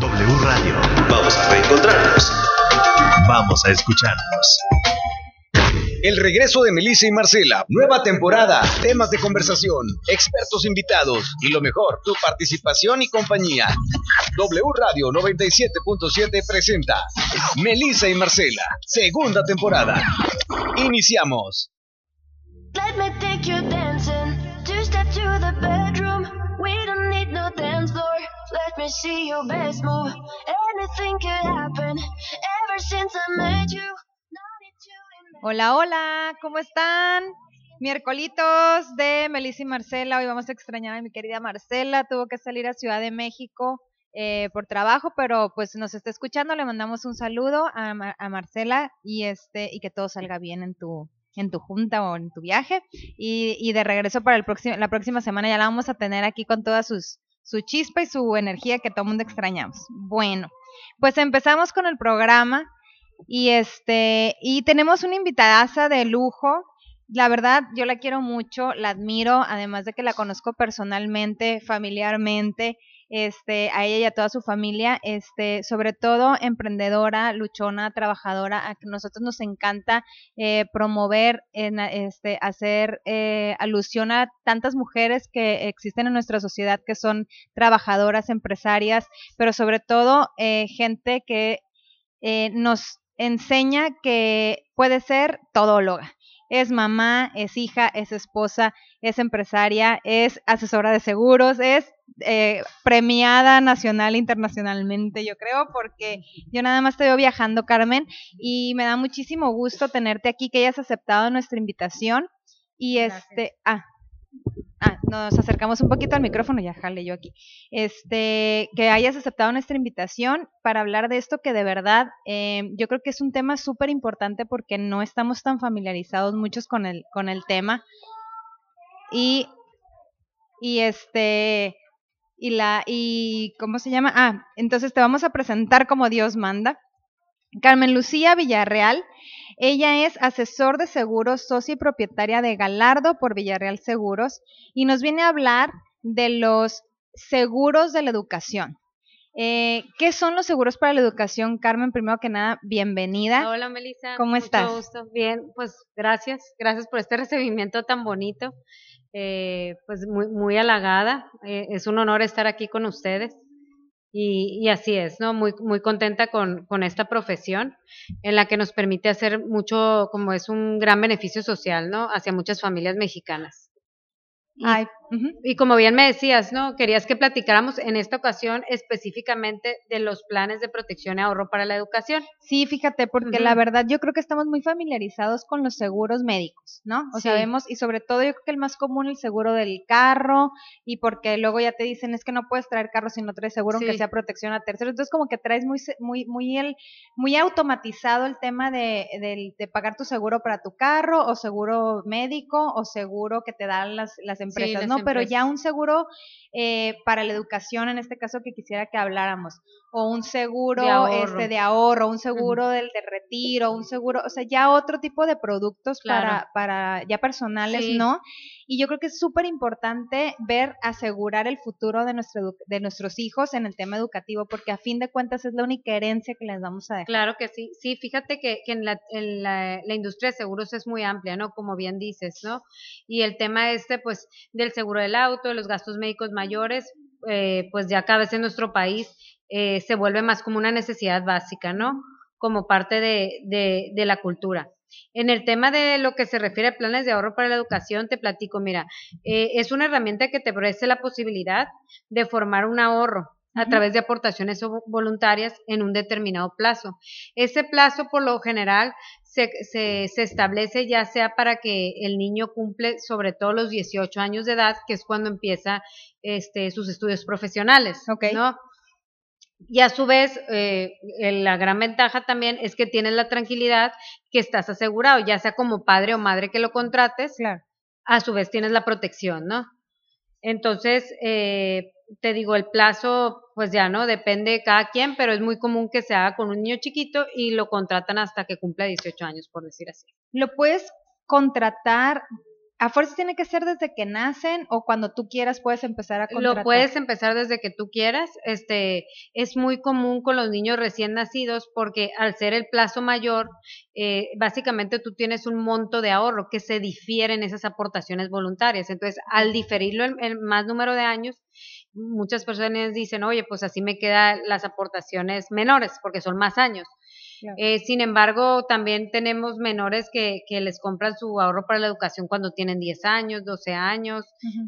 W Radio. Vamos a reencontrarnos. Vamos a escucharnos. El regreso de Melissa y Marcela. Nueva temporada. Temas de conversación. Expertos invitados. Y lo mejor, tu participación y compañía. W Radio 97.7 presenta Melissa y Marcela. Segunda temporada. Iniciamos. Let me take you dancing. Two step to the bedroom. We don't need no dance floor. Hola, hola, ¿cómo están? Miércolitos de Melissa y Marcela. Hoy vamos a extrañar a mi querida Marcela. Tuvo que salir a Ciudad de México eh, por trabajo, pero pues nos está escuchando. Le mandamos un saludo a, Ma- a Marcela y este y que todo salga bien en tu en tu junta o en tu viaje y, y de regreso para el próximo la próxima semana ya la vamos a tener aquí con toda sus su chispa y su energía que todo el mundo extrañamos. Bueno, pues empezamos con el programa y este, y tenemos una invitadaza de lujo. La verdad, yo la quiero mucho, la admiro, además de que la conozco personalmente, familiarmente, este, a ella y a toda su familia, este, sobre todo emprendedora, luchona, trabajadora, a que nosotros nos encanta eh, promover, en, este, hacer eh, alusión a tantas mujeres que existen en nuestra sociedad que son trabajadoras, empresarias, pero sobre todo eh, gente que eh, nos enseña que puede ser todóloga. Es mamá, es hija, es esposa, es empresaria, es asesora de seguros, es eh, premiada nacional e internacionalmente, yo creo, porque yo nada más te veo viajando, Carmen, y me da muchísimo gusto tenerte aquí, que hayas aceptado nuestra invitación. Y este, ah, ah, nos acercamos un poquito al micrófono, ya jale yo aquí. Este, que hayas aceptado nuestra invitación para hablar de esto que de verdad eh, yo creo que es un tema súper importante porque no estamos tan familiarizados muchos con el, con el tema. Y, y este, y la, y, ¿cómo se llama? Ah, entonces te vamos a presentar como Dios manda. Carmen Lucía Villarreal. Ella es asesor de seguros, socia y propietaria de Galardo por Villarreal Seguros y nos viene a hablar de los seguros de la educación. Eh, ¿Qué son los seguros para la educación, Carmen? Primero que nada, bienvenida. Hola Melissa. ¿Cómo mucho estás? gusto. Bien, pues gracias, gracias por este recibimiento tan bonito. Eh, pues muy, muy halagada. Eh, es un honor estar aquí con ustedes. Y, y así es, ¿no? Muy, muy contenta con, con esta profesión en la que nos permite hacer mucho, como es un gran beneficio social, ¿no? Hacia muchas familias mexicanas. Y, Y como bien me decías, ¿no? Querías que platicáramos en esta ocasión específicamente de los planes de protección y ahorro para la educación. Sí, fíjate, porque la verdad yo creo que estamos muy familiarizados con los seguros médicos, ¿no? O sea, Sí. vemos, y sobre todo yo creo que el más común el seguro del carro, y porque luego ya te dicen es que no puedes traer carro si no traes seguro, aunque Sí. sea protección a terceros. Entonces, como que traes muy, muy, muy el, muy automatizado el tema de, del- de pagar tu seguro para tu carro, o seguro médico, o seguro que te dan las, las empresas, ¿no? Pero ya un seguro eh, para la educación, en este caso que quisiera que habláramos, o un seguro De ahorro. este de ahorro, un seguro del, del retiro, un seguro, o sea, ya otro tipo de productos Claro. para, para ya personales, Sí. ¿no? Y yo creo que es súper importante ver, asegurar el futuro de, nuestro, de nuestros hijos en el tema educativo, porque a fin de cuentas es la única herencia que les vamos a dejar. Claro que sí. Sí, fíjate que, que en, la, en la, la industria de seguros es muy amplia, ¿no? Como bien dices, ¿no? Y el tema este, pues, del seguro del auto, los gastos médicos mayores, eh, pues ya cada vez en nuestro país eh, se vuelve más como una necesidad básica, ¿no? Como parte de, de, de la cultura. En el tema de lo que se refiere a planes de ahorro para la educación, te platico, mira, eh, es una herramienta que te ofrece la posibilidad de formar un ahorro a través de aportaciones vo- voluntarias en un determinado plazo. Ese plazo, por lo general, se, se, se establece ya sea para que el niño cumple sobre todo los 18 años de edad, que es cuando empieza este, sus estudios profesionales, Ok. ¿no? Y a su vez, eh, la gran ventaja también es que tienes la tranquilidad que estás asegurado, ya sea como padre o madre que lo contrates, Claro. a su vez tienes la protección, ¿no? Entonces, eh, te digo, el plazo, pues ya no, depende de cada quien, pero es muy común que se haga con un niño chiquito y lo contratan hasta que cumpla 18 años, por decir así. Lo puedes contratar a fuerza tiene que ser desde que nacen o cuando tú quieras puedes empezar a contratar. Lo puedes empezar desde que tú quieras. Este es muy común con los niños recién nacidos porque al ser el plazo mayor, eh, básicamente tú tienes un monto de ahorro que se difiere en esas aportaciones voluntarias. Entonces, al diferirlo el, el más número de años, muchas personas dicen, oye, pues así me quedan las aportaciones menores porque son más años. Claro. Eh, sin embargo, también tenemos menores que, que les compran su ahorro para la educación cuando tienen 10 años, 12 años.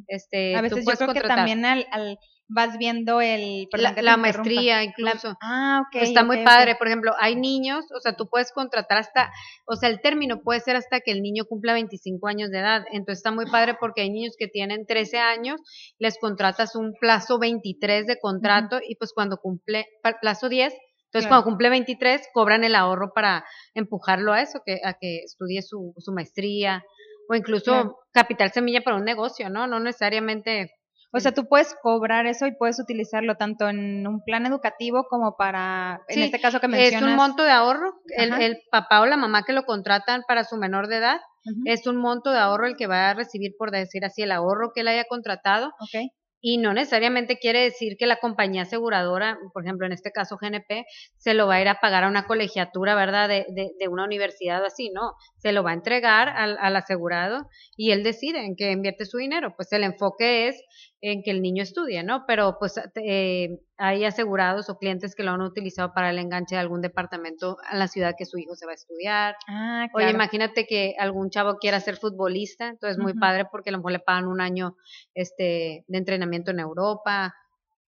Este, A veces yo creo que también al, al- vas viendo el la, maestría La- incluso. ah, ok. Está muy padre, por ejemplo, hay niños, o sea, tú puedes contratar hasta, o sea, el término puede ser hasta que el niño cumpla 25 años de edad. Entonces está muy padre porque hay niños que tienen 13 años, les contratas un plazo 23 de contrato y pues cuando cumple, plazo 10, entonces Claro. cuando cumple 23 cobran el ahorro para empujarlo a eso, que, a que estudie su, su maestría o incluso Claro. capital semilla para un negocio, ¿no? No necesariamente O sea, tú puedes cobrar eso y puedes utilizarlo tanto en un plan educativo como para, en este caso que Es mencionas. un monto de ahorro, el, el papá o la mamá que lo contratan para su menor de edad, es un monto de ahorro el que va a recibir, por decir así, el ahorro que él haya contratado, ok. Y no necesariamente quiere decir que la compañía aseguradora, por ejemplo, en este caso GNP, se lo va a ir a pagar a una colegiatura, ¿verdad?, de, de, de una universidad así, no, se lo va a entregar al, al asegurado y él decide en qué invierte su dinero, pues el enfoque es en que el niño estudie, ¿no? Pero pues eh, hay asegurados o clientes que lo han utilizado para el enganche de algún departamento a la ciudad que su hijo se va a estudiar. Ah, Oye, claro. imagínate que algún chavo quiera ser futbolista, entonces muy Ujú. padre porque a lo mejor le pagan un año este de entrenamiento en Europa.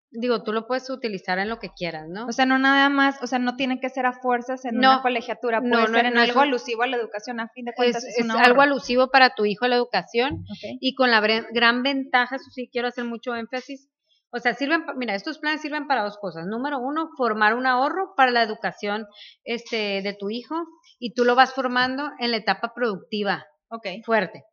Digo, tú lo puedes utilizar en lo que quieras, ¿no? O sea, no nada más, o sea, no tiene que ser a fuerzas en No, una colegiatura, puede no, no, ser en no es algo alusivo a la educación, a fin de cuentas es, es algo alusivo para tu hijo a la educación y con la gran ventaja, eso sí quiero hacer mucho énfasis. O sea, sirven, mira, estos planes sirven para dos cosas. Número uno, formar un ahorro para la educación este, de tu hijo y tú lo vas formando en la etapa productiva Ok. fuerte.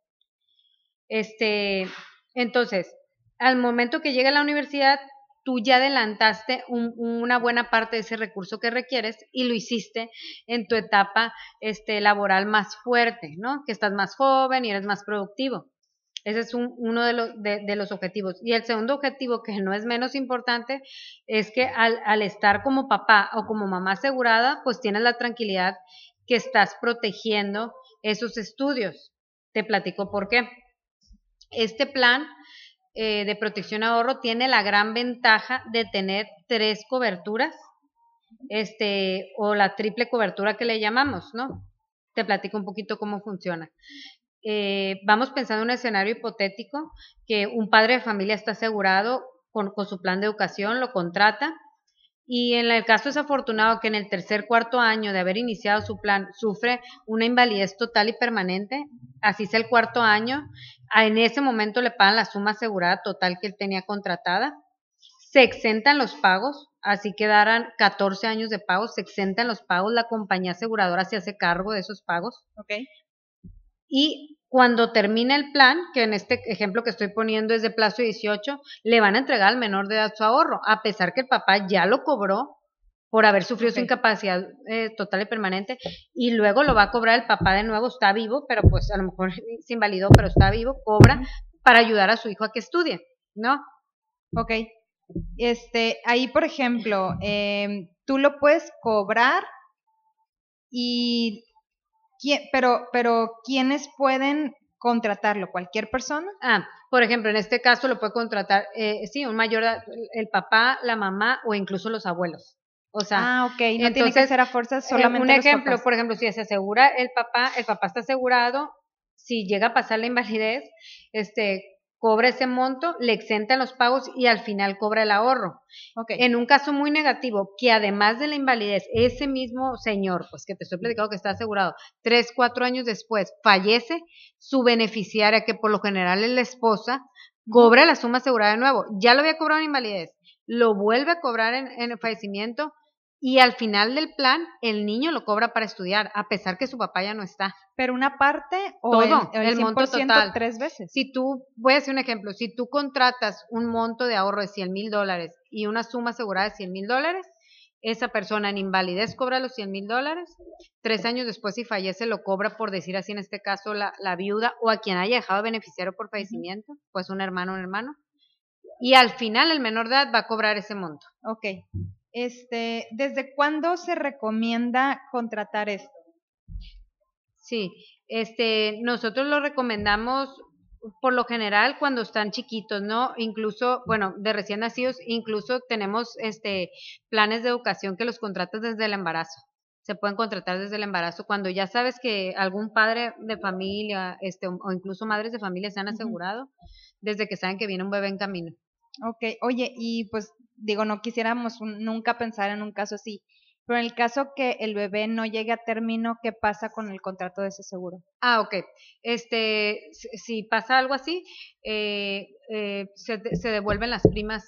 Este, entonces, al momento que llega a la universidad, tú ya adelantaste un- una buena parte de ese recurso que requieres y lo hiciste en tu etapa este, laboral más fuerte, ¿no? Que estás más joven y eres más productivo. Ese es un- uno de los, objetivos. Y el segundo objetivo, que no es menos importante, es que al, al estar como papá o como mamá asegurada, pues tienes la tranquilidad que estás protegiendo esos estudios. Te platico por qué. Este plan eh, de protección ahorro tiene la gran ventaja de tener tres coberturas, este, o la triple cobertura que le llamamos, ¿no? Te platico un poquito cómo funciona. Eh, vamos pensando en un escenario hipotético que un padre de familia está asegurado con, con su plan de educación, lo contrata, y en el caso desafortunado que en el tercer cuarto año de haber iniciado su plan sufre una invalidez total y permanente, así sea el cuarto año, en ese momento le pagan la suma asegurada total que él tenía contratada, se exentan los pagos, así quedarán 14 años de pagos, se exentan los pagos, la compañía aseguradora se hace cargo de esos pagos Ok. y cuando termine el plan, que en este ejemplo que estoy poniendo es de plazo 18, le van a entregar al menor de edad su ahorro, a pesar que el papá ya lo cobró por haber sufrido su incapacidad eh, total y permanente, y luego lo va a cobrar el papá de nuevo, está vivo, pero pues a lo mejor se invalidó, pero está vivo, cobra para ayudar a su hijo a que estudie, ¿no? Ok. Este, ahí, por ejemplo, em, tú lo puedes cobrar y ¿quién, pero, pero ¿quiénes pueden contratarlo? ¿Cualquier persona? Ah, por ejemplo, en este caso lo puede contratar, eh, sí, un mayor, el papá, la mamá o incluso los abuelos. O sea, ah, ok. No tiene que entonces, ser a fuerzas Eh, solamente un los ejemplo, papás. por ejemplo, si se asegura el papá, el papá está asegurado, si llega a pasar la invalidez, este cobra ese monto, le exentan los pagos y al final cobra el ahorro. Ok. En un caso muy negativo, que además de la invalidez, ese mismo señor, pues que te estoy platicando que está asegurado, tres, cuatro años después fallece, su beneficiaria, que por lo general es la esposa, cobra la suma asegurada de nuevo. Ya lo había cobrado en invalidez, lo vuelve a cobrar en, en el fallecimiento y al final del plan el niño lo cobra para estudiar, a pesar que su papá ya no está. Pero una parte o Todo, el, el monto 100% total. tres veces. Si tú, voy a hacer un ejemplo, si tú contratas un monto de ahorro de 100 mil dólares y una suma asegurada de 100 mil dólares, esa persona en invalidez cobra los 100 mil dólares, tres años después si fallece lo cobra por decir así en este caso la, la viuda o a quien haya dejado beneficiario por fallecimiento, pues un hermano un hermano, y al final el menor de edad va a cobrar ese monto. Ok. Este, ¿desde cuándo se recomienda contratar esto? Sí, este, nosotros lo recomendamos por lo general cuando están chiquitos, ¿no? Incluso, bueno, de recién nacidos, incluso tenemos este planes de educación que los contratas desde el embarazo. Se pueden contratar desde el embarazo cuando ya sabes que algún padre de familia, este, o incluso madres de familia se han asegurado desde que saben que viene un bebé en camino. Ok, oye, y pues digo, no quisiéramos un- nunca pensar en un caso así, pero en el caso que el bebé no llegue a término, ¿qué pasa con el contrato de ese seguro? Ah, ok. Este, si, pasa algo así, eh, eh, se, se devuelven las primas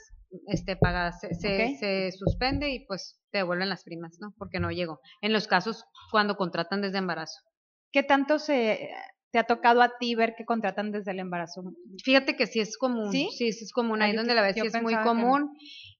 este, pagadas, se, se, Ok. se suspende y pues te devuelven las primas, ¿no? Porque no llegó. En los casos cuando contratan desde embarazo. ¿Qué tanto se te ha tocado a ti ver que contratan desde el embarazo? Fíjate que sí es común. ¿Sí? Sí, sí es común. Ah, Ahí yo donde la ves sí es muy que no.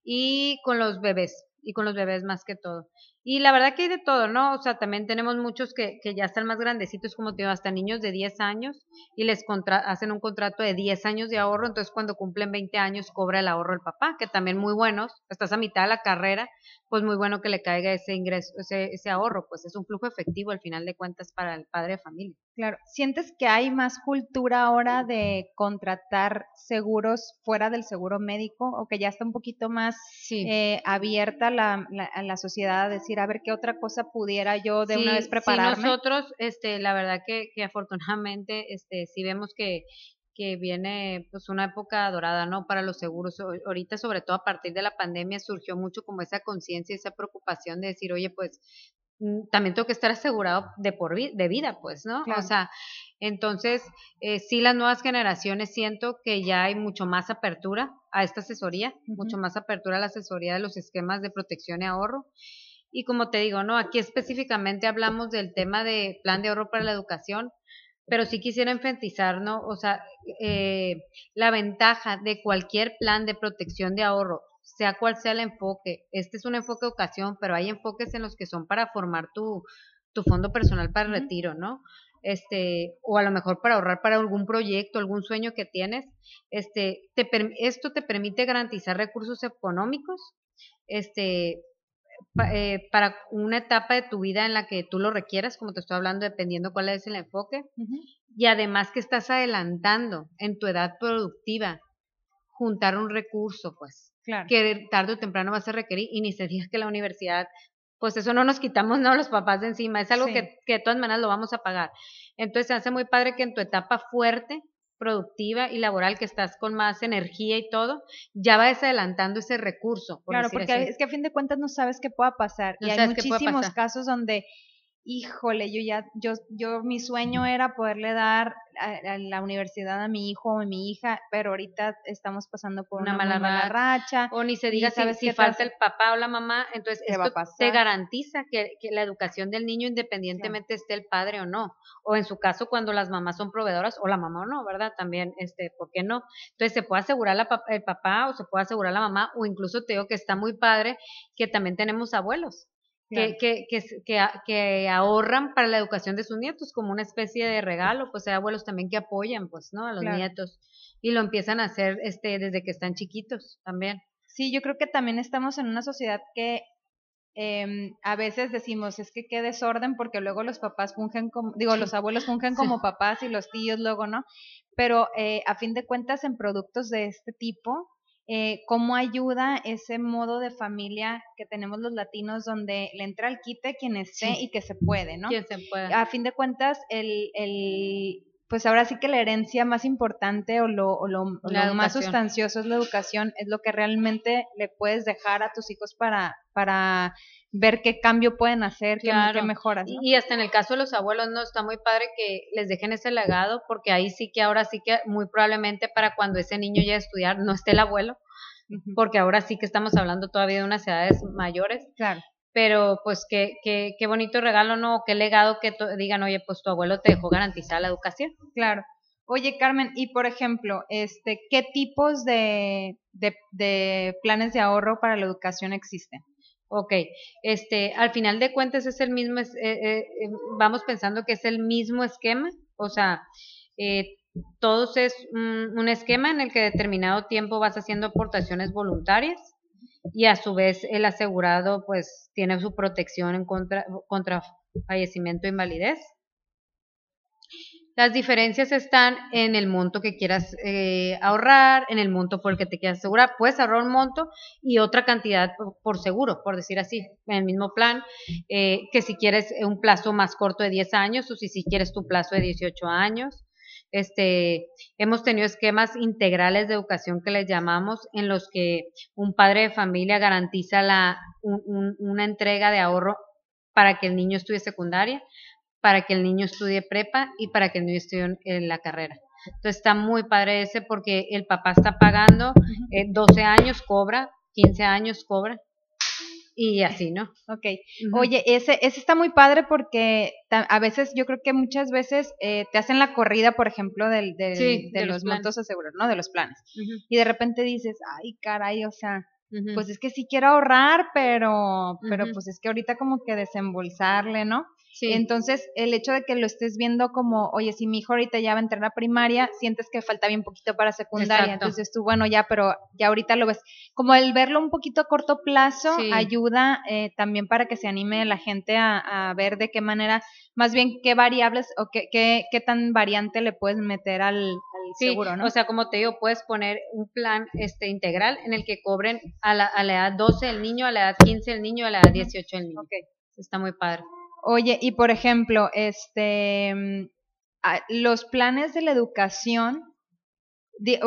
Y con los bebés. Y con los bebés más que todo. Y la verdad que hay de todo, ¿no? O sea, también tenemos muchos que, que ya están más grandecitos, como te digo, hasta niños de 10 años, y les contra hacen un contrato de 10 años de ahorro, entonces cuando cumplen 20 años cobra el ahorro el papá, que también muy buenos, estás a mitad de la carrera, pues muy bueno que le caiga ese ingreso, ese, ese ahorro, pues es un flujo efectivo al final de cuentas para el padre de familia. Claro, ¿sientes que hay más cultura ahora de contratar seguros fuera del seguro médico o que ya está un poquito más Sí. eh, abierta la, la, la sociedad a decir, a ver qué otra cosa pudiera yo de una Sí, vez sí, prepararme? nosotros, este, la verdad que, que afortunadamente, este, sí vemos que, que viene pues una época dorada, ¿no? Para los seguros. Ahorita, sobre todo a partir de la pandemia, surgió mucho como esa conciencia, esa preocupación de decir, oye, pues mm, también tengo que estar asegurado de por vi- de vida, pues, ¿no? Claro. O sea, entonces, eh, sí las nuevas generaciones siento que ya hay mucho más apertura a esta asesoría, mucho más apertura a la asesoría de los esquemas de protección y ahorro. Y como te digo, ¿no? Aquí específicamente hablamos del tema de plan de ahorro para la educación, pero sí quisiera enfatizar, ¿no? O sea, eh, la ventaja de cualquier plan de protección de ahorro, sea cual sea el enfoque, este es un enfoque de educación, pero hay enfoques en los que son para formar tu, tu fondo personal para el retiro, ¿no? Este, o a lo mejor para ahorrar para algún proyecto, algún sueño que tienes, este, te, esto te permite garantizar recursos económicos, este, eh, para una etapa de tu vida en la que tú lo requieras, como te estoy hablando, dependiendo cuál es el enfoque, y además que estás adelantando en tu edad productiva juntar un recurso, pues, Claro. que tarde o temprano vas a requerir, y ni se diga que la universidad, pues eso no nos quitamos, no, los papás de encima, es algo Sí. que, que de todas maneras lo vamos a pagar. Entonces se hace muy padre que en tu etapa fuerte, productiva y laboral, que estás con más energía y todo, ya vas adelantando ese recurso. por Claro, porque así. es que a fin de cuentas no sabes qué pueda pasar. No y hay muchísimos casos donde, híjole, yo ya, yo, yo, mi sueño era poderle dar a, a la universidad a mi hijo o a mi hija, pero ahorita estamos pasando por Una mala mala racha. O ni se diga si, sabes falta el papá o la mamá, entonces ¿Qué va a esto te garantiza que, que la educación del niño independientemente esté el padre o no, o en su caso cuando las mamás son proveedoras o la mamá o no, ¿verdad? También, este, ¿por qué no? Entonces se puede asegurar la, el papá o se puede asegurar la mamá o incluso te digo que está muy padre que también tenemos abuelos. Claro. Que, que, que, que, ahorran para la educación de sus nietos como una especie de regalo, pues hay abuelos también que apoyan, pues, ¿no? A los Claro. nietos y lo empiezan a hacer este desde que están chiquitos también. Sí, yo creo que también estamos en una sociedad que em, a veces decimos, es que qué desorden, porque luego los papás fungen como, digo, los abuelos fungen Sí. como papás y los tíos luego, ¿no? Pero eh, a fin de cuentas, en productos de este tipo, eh, ¿cómo ayuda ese modo de familia que tenemos los latinos donde le entra al quite quien esté Sí. y que se puede, ¿no? ¿Quién se puede? a fin de cuentas, el, el, pues ahora sí que la herencia más importante o lo, o lo, o lo más sustancioso es la educación, es lo que realmente le puedes dejar a tus hijos para, para ver qué cambio pueden hacer, qué- qué, Claro. mejoras. ¿no? Y, hasta en el caso de los abuelos, no está muy padre que les dejen ese legado, porque ahí sí que ahora sí que muy probablemente para cuando ese niño llegue a estudiar no esté el abuelo, porque ahora sí que estamos hablando todavía de unas edades mayores, Claro. pero pues qué, qué, qué bonito regalo, ¿no? Qué legado que digan, oye, pues tu abuelo te dejó garantizar la educación. Claro. Oye, Carmen, y por ejemplo, este, ¿qué tipos de, de, de planes de ahorro para la educación existen? Ok, este, al final de cuentas es el mismo, eh, eh, eh, vamos pensando que es el mismo esquema, o sea, eh, todos es un, un esquema en el que determinado tiempo vas haciendo aportaciones voluntarias y a su vez el asegurado pues tiene su protección en contra, contra fallecimiento e invalidez. Las diferencias están en el monto que quieras eh, ahorrar, en el monto por el que te quieras asegurar. Puedes ahorrar un monto y otra cantidad por, seguro, por decir así, en el mismo plan, eh, que si quieres un plazo más corto de 10 años o si, quieres tu plazo de 18 años. Este, hemos tenido esquemas integrales de educación que les llamamos, en los que un padre de familia garantiza la, un- un- una entrega de ahorro para que el niño estudie secundaria, para que el niño estudie prepa y para que el niño estudie en- la carrera. Entonces está muy padre ese porque el papá está pagando, eh, 12 años cobra, 15 años cobra y así, ¿no? Ok. Oye, ese, ese está muy padre porque a veces, yo creo que muchas veces eh, te hacen la corrida, por ejemplo, del, del- Sí, de, de los, los montos ¿no? De los planes. Y de repente dices, ay, caray, o sea, pues es que sí quiero ahorrar, pero, pero pues es que ahorita como que desembolsarle, ¿no? Sí. Entonces, el hecho de que lo estés viendo como, oye, si mi hijo ahorita ya va a entrar a primaria, sientes que falta bien poquito para secundaria. Exacto. Entonces tú, bueno, ya, pero ya ahorita lo ves. Como el verlo un poquito a corto plazo Sí. ayuda eh, también para que se anime la gente a, a ver de qué manera, más bien qué variables o qué, qué, qué tan variante le puedes meter al, al Sí, seguro, ¿no? o sea, como te digo, puedes poner un plan este integral en el que cobren a la, a la edad 12 el niño, a la edad 15 el niño, a la edad 18 el niño. Ok. Está muy padre. Oye, y por ejemplo, este, mm, ah, los planes de la educación,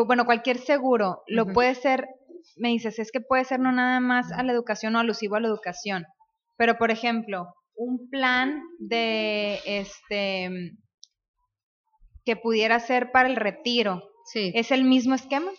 bueno, cualquier seguro, lo puede ser, me dices, es que puede ser no nada más a la educación o alusivo a la educación, pero por ejemplo, un plan de, este, mm, que pudiera ser para el retiro, Sí. ¿es el mismo esquema?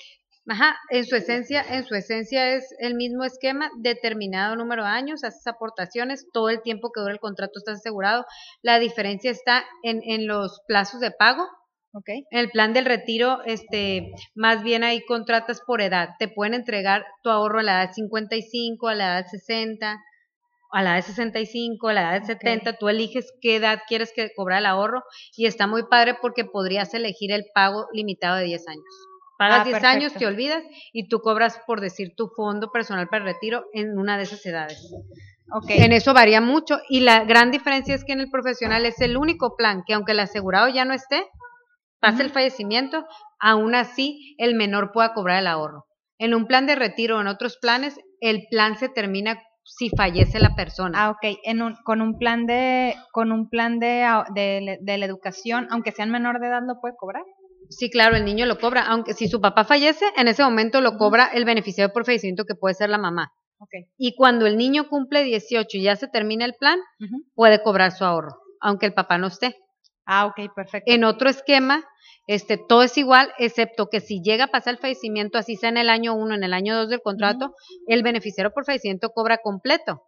Ajá, en su esencia, en su esencia es el mismo esquema, determinado número de años, haces aportaciones, todo el tiempo que dura el contrato estás asegurado. La diferencia está en, en los plazos de pago. ¿Ok? En el plan del retiro, este, más bien ahí contratas por edad. Te pueden entregar tu ahorro a la edad 55, a la edad 60, a la edad 65, a la edad Ok. 70. Tú eliges qué edad quieres que cobrar el ahorro y está muy padre porque podrías elegir el pago limitado de 10 años. Pagas Ah, 10 años, te olvidas y tú cobras, por decir, tu fondo personal para el retiro en una de esas edades. Ok. En eso varía mucho y la gran diferencia es que en el profesional es el único plan que aunque el asegurado ya no esté, pase el fallecimiento, aún así el menor pueda cobrar el ahorro. En un plan de retiro o en otros planes, el plan se termina si fallece la persona. Ah, ok. En un, con un plan de, con un plan de, ah, de, de la educación, aunque sean menor de edad, lo puede cobrar. Sí, claro, el niño lo cobra, aunque si su papá fallece, en ese momento lo cobra el beneficiario por fallecimiento que puede ser la mamá. Ok. Y cuando el niño cumple 18 y ya se termina el plan, puede cobrar su ahorro, aunque el papá no esté. Ah, ok, perfecto. En otro esquema, este, todo es igual, excepto que si llega a pasar el fallecimiento, así sea en el año 1, en el año 2 del contrato, el beneficiario por fallecimiento cobra completo,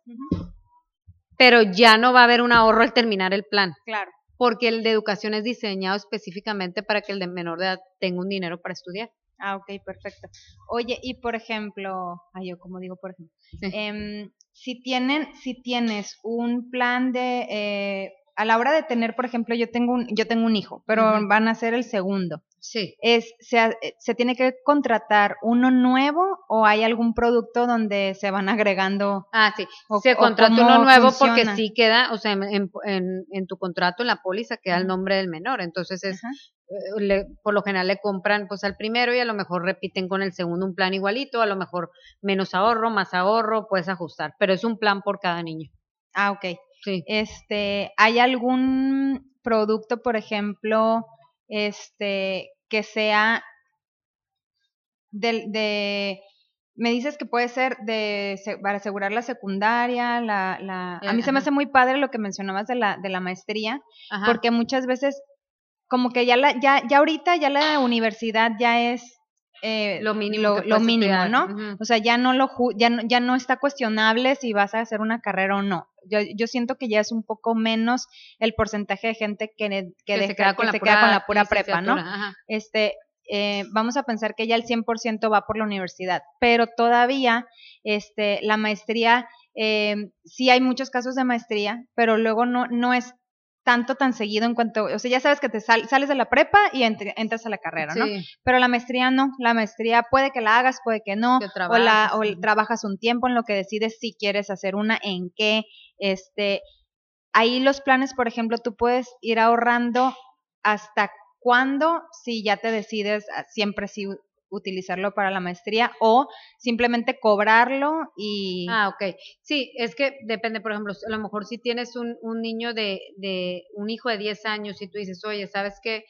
pero ya no va a haber un ahorro al terminar el plan, Claro. Porque el de educación es diseñado específicamente para que el de menor de edad tenga un dinero para estudiar. Ah, ok, perfecto. Oye, y por ejemplo, ay, yo como digo, por ejemplo, Sí. em, si tienen, si tienes un plan de, eh, a la hora de tener, por ejemplo, yo tengo un, yo tengo un hijo, pero van a ser el segundo. Sí. Es, se, eh, se tiene que contratar uno nuevo o hay algún producto donde se van agregando Ah, sí. O- Se contrata uno nuevo porque sí queda, o sea, en, en, en- en tu contrato, en la póliza, queda el nombre del menor. Entonces, es, eh, le- por lo general le compran pues al primero y a lo mejor repiten con el segundo un plan igualito, a lo mejor menos ahorro, más ahorro, puedes ajustar, pero es un plan por cada niño. Ah, ok. Sí. Este, ¿hay algún producto, por ejemplo, este, que sea del, de, me dices que puede ser de, para asegurar la secundaria, la, la, a mí se me hace muy padre lo que mencionabas de la, de la maestría, Ajá. porque muchas veces, como que ya la, ya, ya ahorita ya la universidad ya es eh, Lo mínimo lo, mínimo, estudiar. ¿no? O sea, ya no lo ju- ya no, ya no está cuestionable si vas a hacer una carrera o no. Yo, yo siento que ya es un poco menos el porcentaje de gente que, que, que deja- se queda con, que la, se pura queda con la pura prepa, ¿no? ajá. Este, eh, vamos a pensar que ya el 100% va por la universidad, pero todavía este, la maestría eh, sí hay muchos casos de maestría, pero luego no, no es tanto tan seguido en cuanto, o sea, ya sabes que te sal- sales de la prepa y entre- entras a la carrera, ¿no? Sí. Pero la maestría no, la maestría puede que la hagas, puede que no, Que o, la, o sí. trabajas un tiempo en lo que decides si quieres hacer una, en qué, este, ahí los planes, por ejemplo, tú puedes ir ahorrando hasta cuándo si ya te decides a- siempre sí utilizarlo para la maestría o simplemente cobrarlo y Ah, ok. Sí, es que depende, por ejemplo, a lo mejor si tienes un, un niño de, de, un hijo de 10 años y tú dices, oye, ¿sabes qué?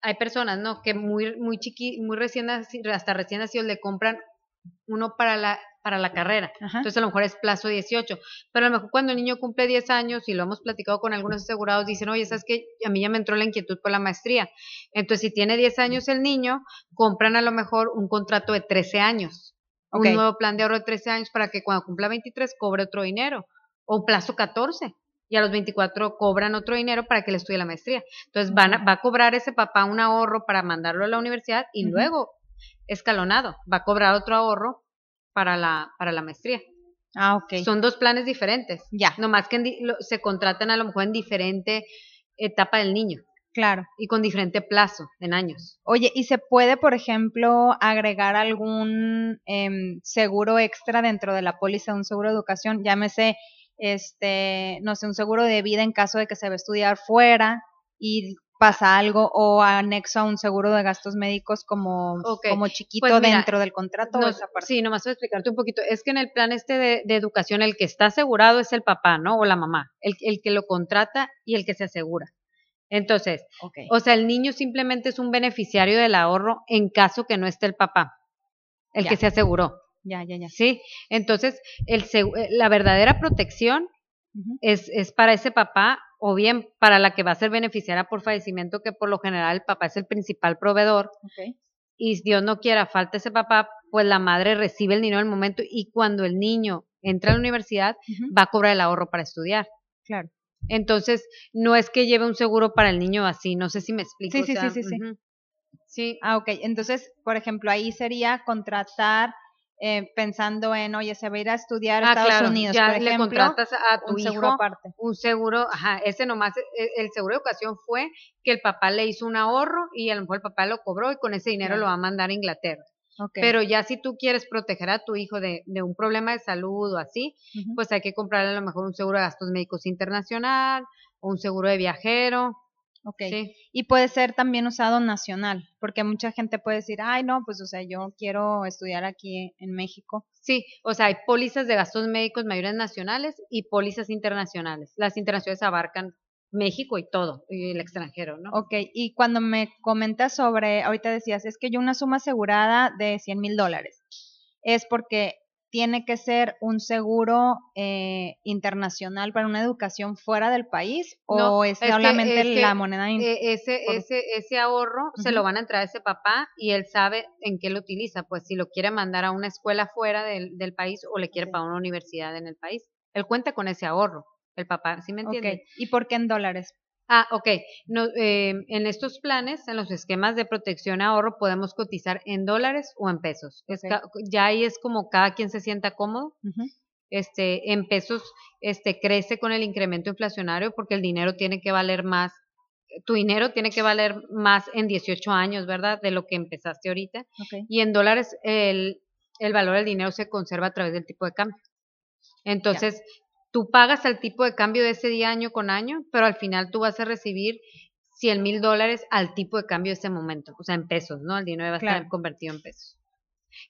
Hay personas, ¿no? Que muy, muy chiqui, muy recién hasta recién nacidos le compran uno para la, para la carrera. Ajá. Entonces a lo mejor es plazo 18. Pero a lo mejor cuando el niño cumple 10 años y lo hemos platicado con algunos asegurados, dicen, oye, ¿sabes qué? A mí ya me entró la inquietud por la maestría. Entonces si tiene 10 años el niño, compran a lo mejor un contrato de 13 años. Un nuevo plan de ahorro de 13 años para que cuando cumpla 23 cobre otro dinero. O un plazo 14. Y a los 24 cobran otro dinero para que le estudie la maestría. Entonces van a- va a cobrar ese papá un ahorro para mandarlo a la universidad y luego, escalonado, va a cobrar otro ahorro para la, para la maestría. Ah, ok. Son dos planes diferentes. Ya, Nomás que en lo- se contratan a lo mejor en diferente etapa del niño claro. y con diferente plazo en años. Oye, ¿y se puede, por ejemplo, agregar algún em, seguro extra dentro de la póliza, un seguro de educación? Llámese, este, no sé, un seguro de vida en caso de que se va a estudiar fuera y pasa algo o anexo a un seguro de gastos médicos como, como chiquito pues mira, dentro del contrato o No, esa parte. sí, nomás voy a explicarte un poquito. Es que en el plan este de, de educación, el que está asegurado es el papá, ¿no? O la mamá, el, el que lo contrata y el que se asegura. Entonces, o sea, el niño simplemente es un beneficiario del ahorro en caso que no esté el papá, el Ya. que se aseguró, Ya, ya, ya. ¿sí? Entonces, el, eh, la verdadera protección es, es para ese papá o bien para la que va a ser beneficiaria por fallecimiento, que por lo general el papá es el principal proveedor Ok. y si Dios no quiera, falta ese papá, pues la madre recibe el dinero en el momento y cuando el niño entra a la universidad va a cobrar el ahorro para estudiar. Claro. Entonces, no es que lleve un seguro para el niño así, no sé si me explico. Sí, o sí, sea, sí, sí. Sí, Ah, ok. Entonces, por ejemplo, ahí sería contratar eh, pensando en, oye, se va a ir a estudiar a ah, Estados claro, Unidos, ya por le ejemplo, contratas a tu un hijo seguro aparte. un seguro, ajá, ese nomás, e- el seguro de educación fue que el papá le hizo un ahorro y a lo mejor el papá lo cobró y con ese dinero lo va a mandar a Inglaterra. Pero ya si tú quieres proteger a tu hijo de, de un problema de salud o así, pues hay que comprarle a lo mejor un seguro de gastos médicos internacional o un seguro de viajero. Ok. Sí. Y puede ser también usado nacional, porque mucha gente puede decir, ay, no, pues, o sea, yo quiero estudiar aquí en México. Sí, o sea, hay pólizas de gastos médicos mayores nacionales y pólizas internacionales. Las internacionales abarcan México y todo, y el extranjero, ¿no? Ok, y cuando me comentas sobre, ahorita decías, es que yo una suma asegurada de 100 mil dólares, es porque tiene que ser un seguro eh, internacional para una educación fuera del país No, o es, es que- solamente es que, la moneda Eh, ese, por- ese, ese ahorro se lo van a entrar a ese papá y él sabe en qué lo utiliza, pues si lo quiere mandar a una escuela fuera del, del país o le quiere Ok. para una universidad en el país. Él cuenta con ese ahorro, el papá, ¿sí me Ok, entiendes? ¿y por qué en dólares? Ah, ok. No, eh, en estos planes, en los esquemas de protección ahorro, podemos cotizar en dólares o en pesos. Es Ok. ca- ya ahí es como cada quien se sienta cómodo. Este, en pesos, este, crece con el incremento inflacionario porque el dinero tiene que valer más. Tu dinero tiene que valer más en 18 años, ¿verdad? De lo que empezaste ahorita. Ok, Y en dólares, el, el valor del dinero se conserva a través del tipo de cambio. Entonces, tú pagas el tipo de cambio de ese día año con año, pero al final tú vas a recibir 100 mil dólares al tipo de cambio de ese momento, o sea, en pesos, ¿no? El dinero va a estar convertido en pesos.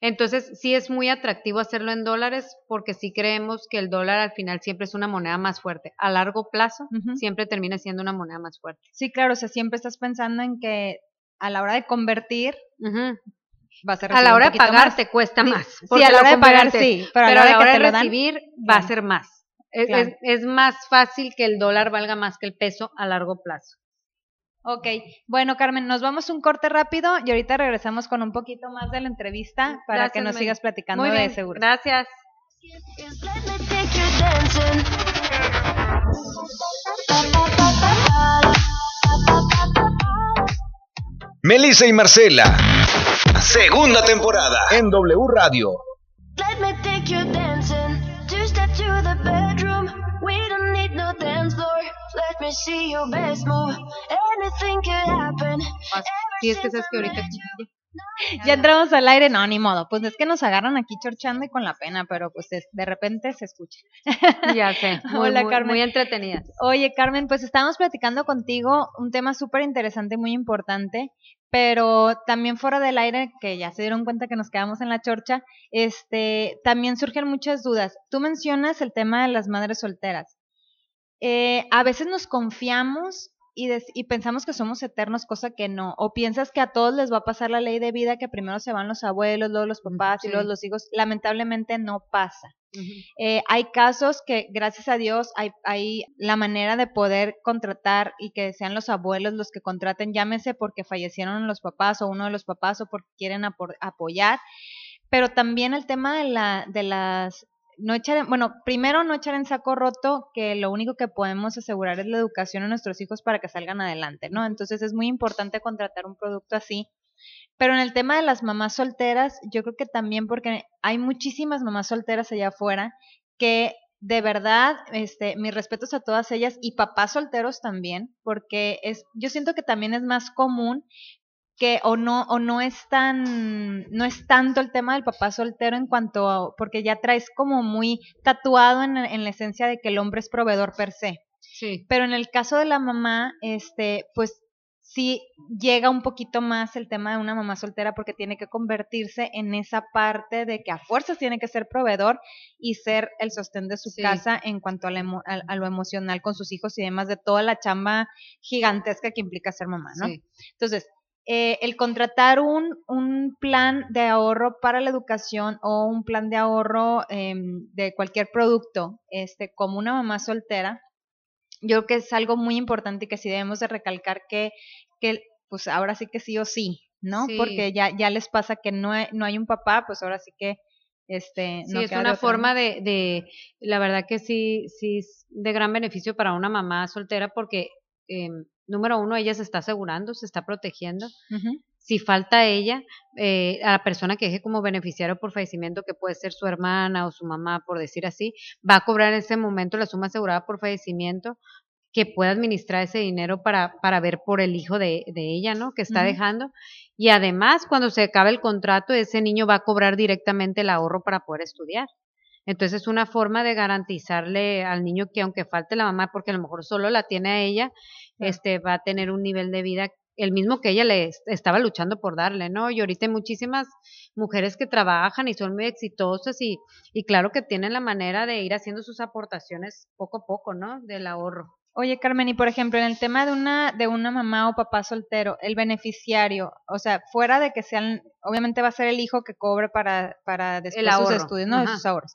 Entonces, sí es muy atractivo hacerlo en dólares porque sí creemos que el dólar al final siempre es una moneda más fuerte. A largo plazo, siempre termina siendo una moneda más fuerte. Sí, claro, o sea, siempre estás pensando en que a la hora de convertir vas a A recibir la hora de pagar más. te cuesta más. Sí, a la hora de pagar sí, pero, pero a la hora de recibir va a ser más. Es, Claro. es- es más fácil que el dólar valga más que el peso a largo plazo. Ok, bueno Carmen, nos vamos un corte rápido y ahorita regresamos con un poquito más de la entrevista para Gracias, que nos sigas platicando Muy de bien, seguros. gracias. Melissa y Marcela. Segunda temporada. En W Radio. Let me take you Sí, es que sabes que ahorita Ya entramos al aire, no, ni modo. Pues es que nos agarran aquí chorchando y con la pena, pero pues es- de repente se escucha. ya sé, muy, Hola, muy, Carmen. muy entretenidas. Oye, Carmen, pues estábamos platicando contigo un tema súper interesante, muy importante, pero también fuera del aire, que ya se dieron cuenta que nos quedamos en la chorcha, este, también surgen muchas dudas. Tú mencionas el tema de las madres solteras. Eh, a veces nos confiamos y, pensamos que somos eternos, cosa que no. O piensas que a todos les va a pasar la ley de vida, que primero se van los abuelos, luego los papás y luego los hijos. Lamentablemente no pasa. Eh, hay casos que, gracias a Dios, hay, hay la manera de poder contratar y que sean los abuelos los que contraten, llámese porque fallecieron los papás o uno de los papás o porque quieren apo- apoyar. Pero también el tema de, la, de las... No echar, en- bueno, primero no echar en saco roto que lo único que podemos asegurar es la educación de nuestros hijos para que salgan adelante, ¿no? Entonces es muy importante contratar un producto así. Pero en el tema de las mamás solteras, yo creo que también porque hay muchísimas mamás solteras allá afuera que de verdad, este, mis respetos a todas ellas y papás solteros también, porque es, yo siento que también es más común que o no o no es tan no es tanto el tema del papá soltero en cuanto a, porque ya traes como muy tatuado en, en la esencia de que el hombre es proveedor per se. Sí, Pero en el caso de la mamá, este, pues sí llega un poquito más el tema de una mamá soltera porque tiene que convertirse en esa parte de que a fuerzas tiene que ser proveedor y ser el sostén de su Sí. casa en cuanto a, la emo- a- a lo emocional con sus hijos y demás de toda la chamba gigantesca que implica ser mamá, ¿no? sí. Entonces, eh, el contratar un, un plan de ahorro para la educación o un plan de ahorro em, de cualquier producto, este, como una mamá soltera, yo creo que es algo muy importante y que sí debemos de recalcar que, que pues ahora sí que sí o sí, ¿no? Sí. Porque ya, ya les pasa que no hay, no hay un papá, pues ahora sí que este Sí, no es queda de una forma de, de, la verdad que sí, sí es de gran beneficio para una mamá soltera porque, em, número uno, ella se está asegurando, se está protegiendo. Si falta ella, eh, a la persona que deje como beneficiario por fallecimiento, que puede ser su hermana o su mamá, por decir así, va a cobrar en ese momento la suma asegurada por fallecimiento que pueda administrar ese dinero para, para ver por el hijo de, de ella, ¿no? Que está dejando. Y además, cuando se acabe el contrato, ese niño va a cobrar directamente el ahorro para poder estudiar. Entonces, es una forma de garantizarle al niño que aunque falte la mamá, porque a lo mejor solo la tiene a ella, Claro. este va a tener un nivel de vida el mismo que ella le est- estaba luchando por darle, ¿no? Y ahorita hay muchísimas mujeres que trabajan y son muy exitosas y, y claro que tienen la manera de ir haciendo sus aportaciones poco a poco, ¿no? Del ahorro. Oye, Carmen, y por ejemplo, en el tema de una, de una mamá o papá soltero, el beneficiario, o sea, fuera de que sean, obviamente va a ser el hijo que cobre para, para después sus estudios, ¿no? De sus ahorros.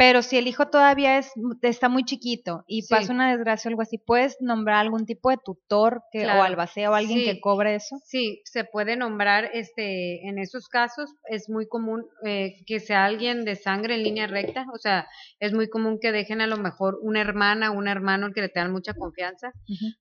Pero si el hijo todavía es, está muy chiquito y Sí. pasa una desgracia o algo así, ¿puedes nombrar algún tipo de tutor que, Claro, o albacea o alguien sí. que cobre eso? Sí, se puede nombrar, este, en esos casos es muy común eh, que sea alguien de sangre en línea recta, o sea, es muy común que dejen a lo mejor una hermana, un hermano al que le tengan mucha confianza,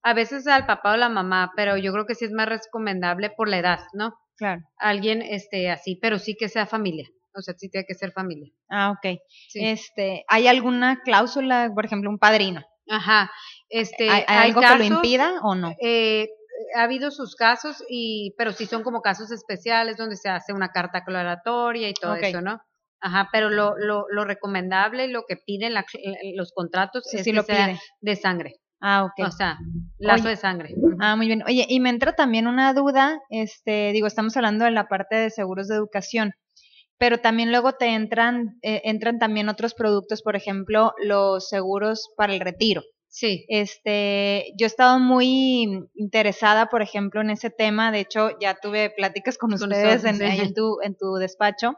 a veces al papá o la mamá, pero yo creo que sí es más recomendable por la edad, ¿no? Claro. Alguien, este, así, pero sí que sea familia, o sea, sí tiene que ser familia. Ah, ok. Sí. Este, ¿Hay alguna cláusula, por ejemplo, un padrino? Ajá, este, ¿Hay, algo que lo impida o no? Eh, ha habido sus casos, y, pero sí son como casos especiales donde se hace una carta aclaratoria y todo eso, ¿no? Ajá, pero lo, lo, lo recomendable, lo que piden la- los contratos Sí, es sí que lo sea pide. de sangre, Ah, ok. o sea, lazo Oye. de sangre. Ah, muy bien. Oye, y me entra también una duda, este, digo, estamos hablando de la parte de seguros de educación, pero también luego te entran, eh, entran también otros productos, por ejemplo, los seguros para el retiro. Sí, Este, yo he estado muy interesada, por ejemplo, en ese tema. De hecho, ya tuve pláticas con, Con ustedes en, nosotros, sí. ahí en tu, en tu despacho.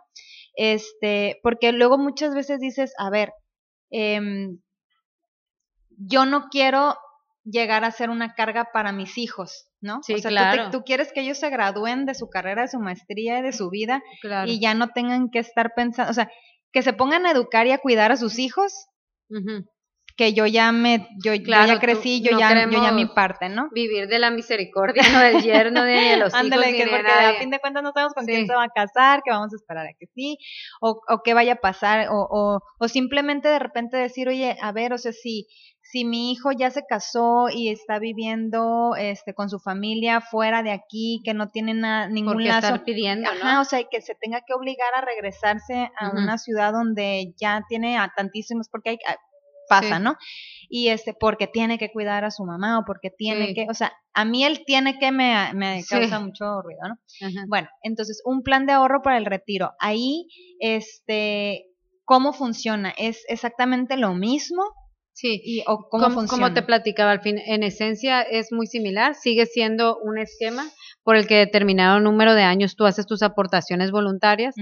Este, porque luego muchas veces dices, a ver, em, yo no quiero llegar a ser una carga para mis hijos, ¿no? Sí, o sea, tú te- tú, quieres que ellos se gradúen de su carrera, de su maestría y de su vida claro. y ya no tengan que estar pensando, o sea, que se pongan a educar y a cuidar a sus hijos que yo ya me, yo, yo ya crecí, yo no ya, yo ya mi parte, ¿no? Vivir de la misericordia, no del yerno, de los hijos, Ándale, ni que porque a fin de cuentas no sabemos con quién se va a casar, que vamos a esperar a que sí, o, o qué vaya a pasar, o, o, o simplemente de repente decir, oye, a ver, o sea, si, si mi hijo ya se casó y está viviendo este con su familia fuera de aquí, que no tiene nada, ¿Por ningún qué lazo, estar pidiendo, Ajá, no? o sea, que se tenga que obligar a regresarse a una ciudad donde ya tiene a tantísimos, porque hay, a- pasa, Sí. ¿no? Y este, porque tiene que cuidar a su mamá o porque tiene Sí. que, o sea, a mí él tiene que me, me Sí. causa mucho ruido, ¿no? Ajá. Bueno, entonces, un plan de ahorro para el retiro. Ahí, este, ¿cómo funciona? ¿Es exactamente lo mismo? Sí, Y, ¿O cómo como, funciona? como te platicaba al fin, en esencia es muy similar, sigue siendo un esquema por el que determinado número de años tú haces tus aportaciones voluntarias,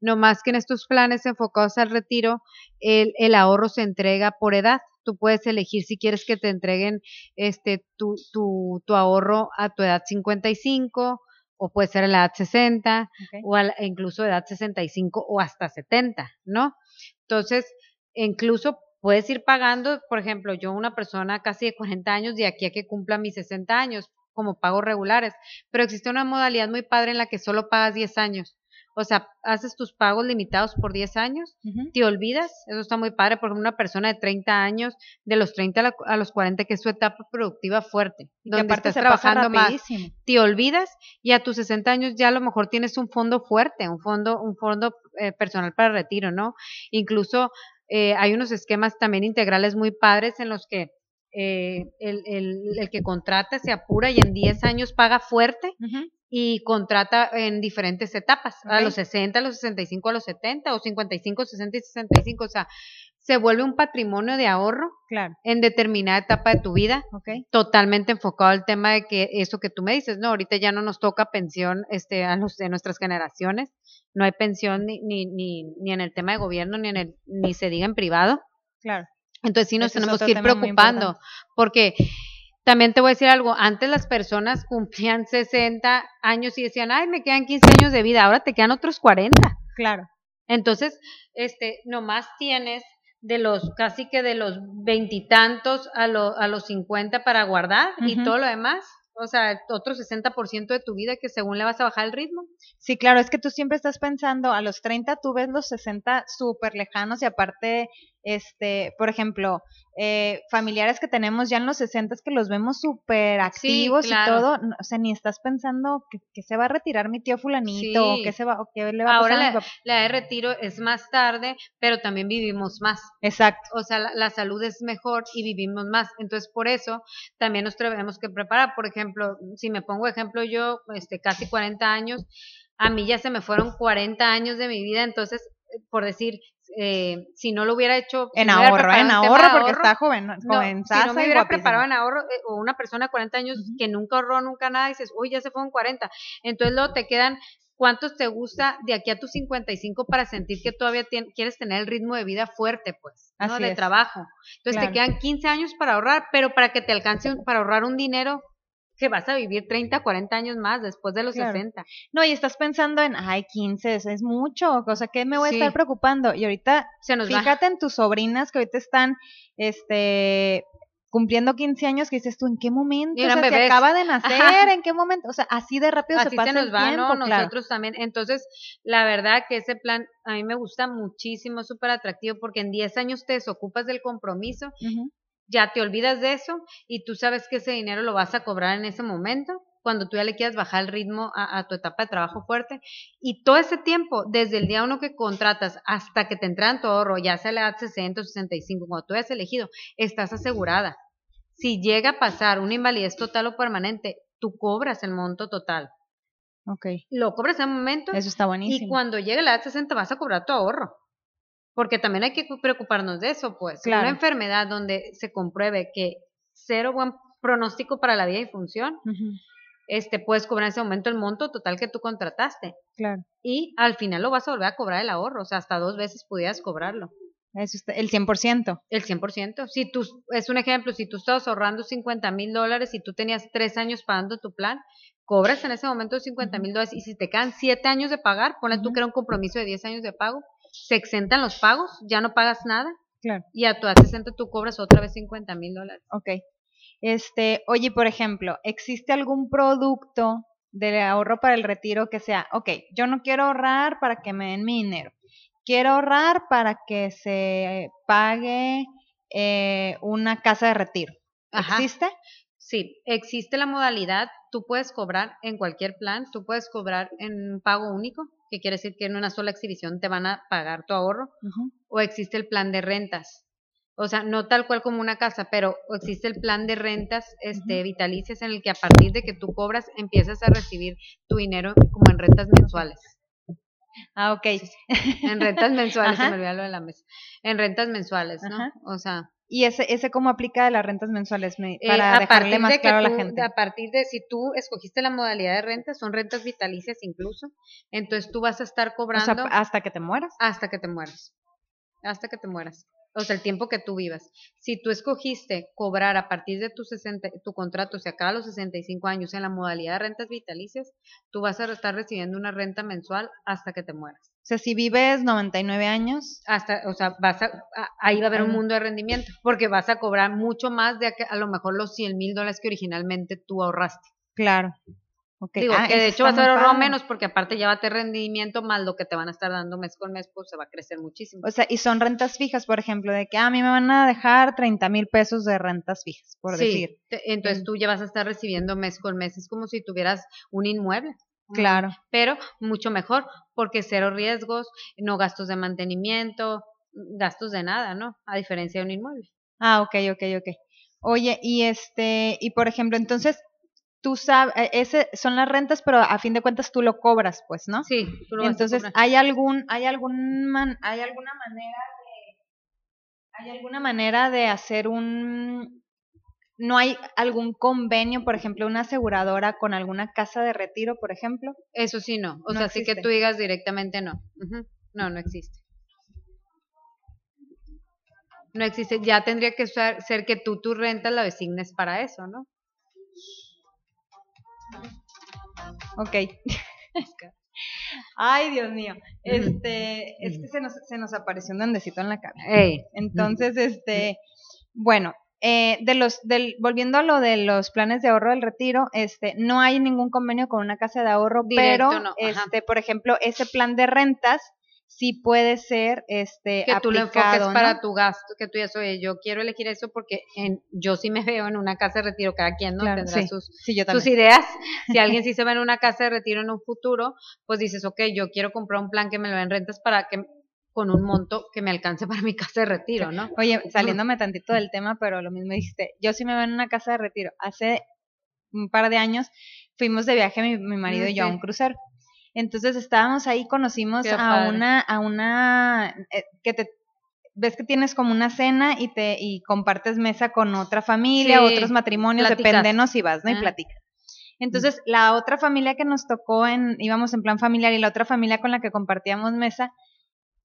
no más que en estos planes enfocados al retiro, el, el ahorro se entrega por edad. Tú puedes elegir si quieres que te entreguen este tu, tu, tu ahorro a tu edad 55 o puede ser a la edad 60 Ok. o a la- incluso edad 65 o hasta 70, ¿no? Entonces, incluso puedes ir pagando, por ejemplo, yo una persona casi de 40 años de aquí a que cumpla mis 60 años como pagos regulares, pero existe una modalidad muy padre en la que solo pagas 10 años. O sea, haces tus pagos limitados por 10 años, te olvidas, eso está muy padre, por ejemplo, una persona de 30 años, de los 30 a la- a los 40, que es su etapa productiva fuerte, Y donde estás trabajando más, te olvidas y a tus 60 años ya a lo mejor tienes un fondo fuerte, un fondo, un fondo eh, personal para retiro, ¿no? Incluso eh, hay unos esquemas también integrales muy padres en los que eh, el, el, el que contrata se apura y en 10 años paga fuerte Ujú. y contrata en diferentes etapas, a Ok. los 60, a los 65, a los 70 o 55, 60 y 65, o sea, se vuelve un patrimonio de ahorro Claro, en determinada etapa de tu vida totalmente enfocado al tema de que eso que tú me dices, no, ahorita ya no nos toca pensión este, a los de nuestras generaciones, no hay pensión ni, ni, ni, ni en el tema de gobierno, ni en el, ni se diga en privado. Claro. Entonces sí nos Ese tenemos que ir preocupando, porque también te voy a decir algo, antes las personas cumplían 60 años y decían, ay, me quedan 15 años de vida, ahora te quedan otros 40. Claro. Entonces, este, nomás tienes de los, casi que de los veintitantos a, lo- a los 50 para guardar y todo lo demás, o sea, otro 60% de tu vida que según le vas a bajar el ritmo. Sí, claro, es que tú siempre estás pensando, a los 30 tú ves los 60 súper lejanos y aparte, este, por ejemplo, eh, familiares que tenemos ya en los 60 que los vemos súper activos claro. y todo, o sea, ni estás pensando que, que se va a retirar mi tío fulanito o que se va, o que le va a Ahora pasar la, la de retiro es más tarde, pero también vivimos más. Exacto, o sea, la, la salud es mejor y vivimos más. Entonces, por eso también nos tenemos que preparar. Por ejemplo, si me pongo ejemplo yo, este, casi 40 años, a mí ya se me fueron 40 años de mi vida, entonces, por decir, eh, si no lo hubiera hecho en ahorro, en ahorro porque ahorro, está joven, no, jovenzaza si no me hubiera preparado en ahorro, eh, o una persona de 40 años que nunca ahorró nunca nada, dices, uy, ya se fueron 40. Entonces luego te quedan, ¿cuántos te gusta de aquí a tus 55 para sentir que todavía quieres tener el ritmo de vida fuerte, pues, ¿no? De es. trabajo. Entonces Claro. te quedan 15 años para ahorrar, pero para que te alcance, un- para ahorrar un dinero que vas a vivir 30, 40 años más después de los Claro. 60. No, y estás pensando en, ay, 15, es, es mucho, o sea, ¿qué me voy a Sí. estar preocupando? Y ahorita Se nos va. Fíjate en tus sobrinas que ahorita están, este, cumpliendo 15 años, que dices tú, ¿en qué momento? O sea, se acaba de nacer, Ajá. ¿en qué momento? O sea, así de rápido Así se pasa se nos el va, tiempo, ¿no? claro. Nosotros también. Entonces, la verdad que ese plan a mí me gusta muchísimo, es súper atractivo, porque en 10 años te desocupas del compromiso. Ya te olvidas de eso y tú sabes que ese dinero lo vas a cobrar en ese momento, cuando tú ya le quieras bajar el ritmo a, a tu etapa de trabajo fuerte. Y todo ese tiempo, desde el día uno que contratas hasta que te entran tu ahorro, ya sea la edad 60 o 65, cuando tú hayas elegido, estás asegurada. Si llega a pasar una invalidez total o permanente, tú cobras el monto total. Ok, Lo cobras en un momento eso está y buenísimo. cuando llegue la edad 60 vas a cobrar tu ahorro. Porque también hay que preocuparnos de eso, pues. Claro. Una enfermedad donde se compruebe que cero buen pronóstico para la vida y función, este, puedes cobrar en ese momento el monto total que tú contrataste. Claro, Y al final lo vas a volver a cobrar el ahorro, o sea, hasta dos veces pudieras cobrarlo. eso está, el 100%. El 100%. Si tú, es un ejemplo, si tú estabas ahorrando 50 mil dólares y tú tenías tres años pagando tu plan, cobras en ese momento 50 mil dólares y si te quedan siete años de pagar, ponle tú Ujú. que era un compromiso de 10 años de pago, se exentan los pagos, ya no pagas nada Claro. Y a tu A60 tú cobras otra vez 50 mil dólares. Ok. Este, oye, por ejemplo, ¿existe algún producto de ahorro para el retiro que sea, ok, yo no quiero ahorrar para que me den mi dinero, quiero ahorrar para que se pague eh, una casa de retiro? Ajá. ¿Existe? Sí, existe la modalidad, tú puedes cobrar en cualquier plan, tú puedes cobrar en un pago único, que quiere decir que en una sola exhibición te van a pagar tu ahorro, o existe el plan de rentas. O sea, no tal cual como una casa, pero existe el plan de rentas este, vitalicias en el que a partir de que tú cobras empiezas a recibir tu dinero como en rentas mensuales. Ah, ok. En rentas mensuales, se me olvidó lo de la mesa. En rentas mensuales, ¿no? Ajá. O sea, ¿Y ese, ese cómo aplica de las rentas mensuales? Me- Eh, para a dejarle más de claro a la tú- gente. A partir de si tú escogiste la modalidad de renta, son rentas vitalicias incluso, entonces tú vas a estar O sea, cobrando hasta que te mueras. hasta que te mueras. Hasta que te mueras. O sea, el tiempo que tú vivas. Si tú escogiste cobrar a partir de tu, 60, tu contrato, se acaba a los 65 años en la modalidad de rentas vitalicias, tú vas a estar recibiendo una renta mensual hasta que te mueras. O sea, si vives 99 años, Hasta, o sea, vas a, a- ahí va a haber un mundo de rendimiento, porque vas a cobrar mucho más de a, a lo mejor los 100 mil dólares que originalmente tú ahorraste. claro. Ok. Digo, Ah, que de hecho vas a haber ahorrado menos porque aparte llévate rendimiento más lo que te van a estar dando mes con mes, pues se va a crecer muchísimo. O sea, y son rentas fijas, por ejemplo, de que ah, a mí me van a dejar 30 mil pesos de rentas fijas, por sí, decir. te- entonces En- tú ya vas a estar recibiendo mes con mes, es como si tuvieras un inmueble. Claro. Pero mucho mejor porque cero riesgos, no gastos de mantenimiento, gastos de nada, ¿no? A diferencia de un inmueble. Ah, ok, ok, ok. Oye, y este, y por ejemplo, entonces, tú sabes, ese son las rentas, pero a fin de cuentas tú lo cobras, pues, ¿no? Sí, tú lo vas a Entonces. ¿hay algún, hay algún man- hay alguna manera de, hay alguna manera de hacer un, no hay algún convenio, por ejemplo, una aseguradora con alguna casa de retiro, por ejemplo? Eso sí no. O No sea, sí que tú digas directamente no. No, no existe. No existe. Ya tendría que ser, ser que tú tu renta la designes para eso, ¿no? Ok. Ay, Dios mío. Este, es que se nos, se nos apareció un duendecito en la. Ey. Entonces, este, bueno, eh, de los, del, volviendo a lo de los planes de ahorro del retiro, este, no hay ningún convenio con una casa de ahorro, Directo pero, no, este, por ejemplo, ese plan de rentas sí puede ser, este, que tú lo enfoques para tu gasto, que tú ya oye, yo quiero elegir eso porque en, yo sí me veo en una casa de retiro, cada quien no Claro, tendrá sí, sus, sí, sus ideas. Si alguien sí se va en una casa de retiro en un futuro, pues dices, ok, yo quiero comprar un plan que me lo den rentas para que con un monto que me alcance para mi casa de retiro, ¿no? Oye, saliéndome tantito del tema, pero lo mismo dijiste, yo sí me veo en una casa de retiro. Hace un par de años fuimos de viaje mi, mi marido Mm, y yo a un crucero. Entonces estábamos ahí, conocimos Qué a padre. una, a una, eh, que te, ves que tienes como una cena y te, y compartes mesa con otra familia, Sí, otros matrimonios, depende no si vas, ¿no? Y Ah. platicas. Entonces, la otra familia que nos tocó en, íbamos en plan familiar y la otra familia con la que compartíamos mesa,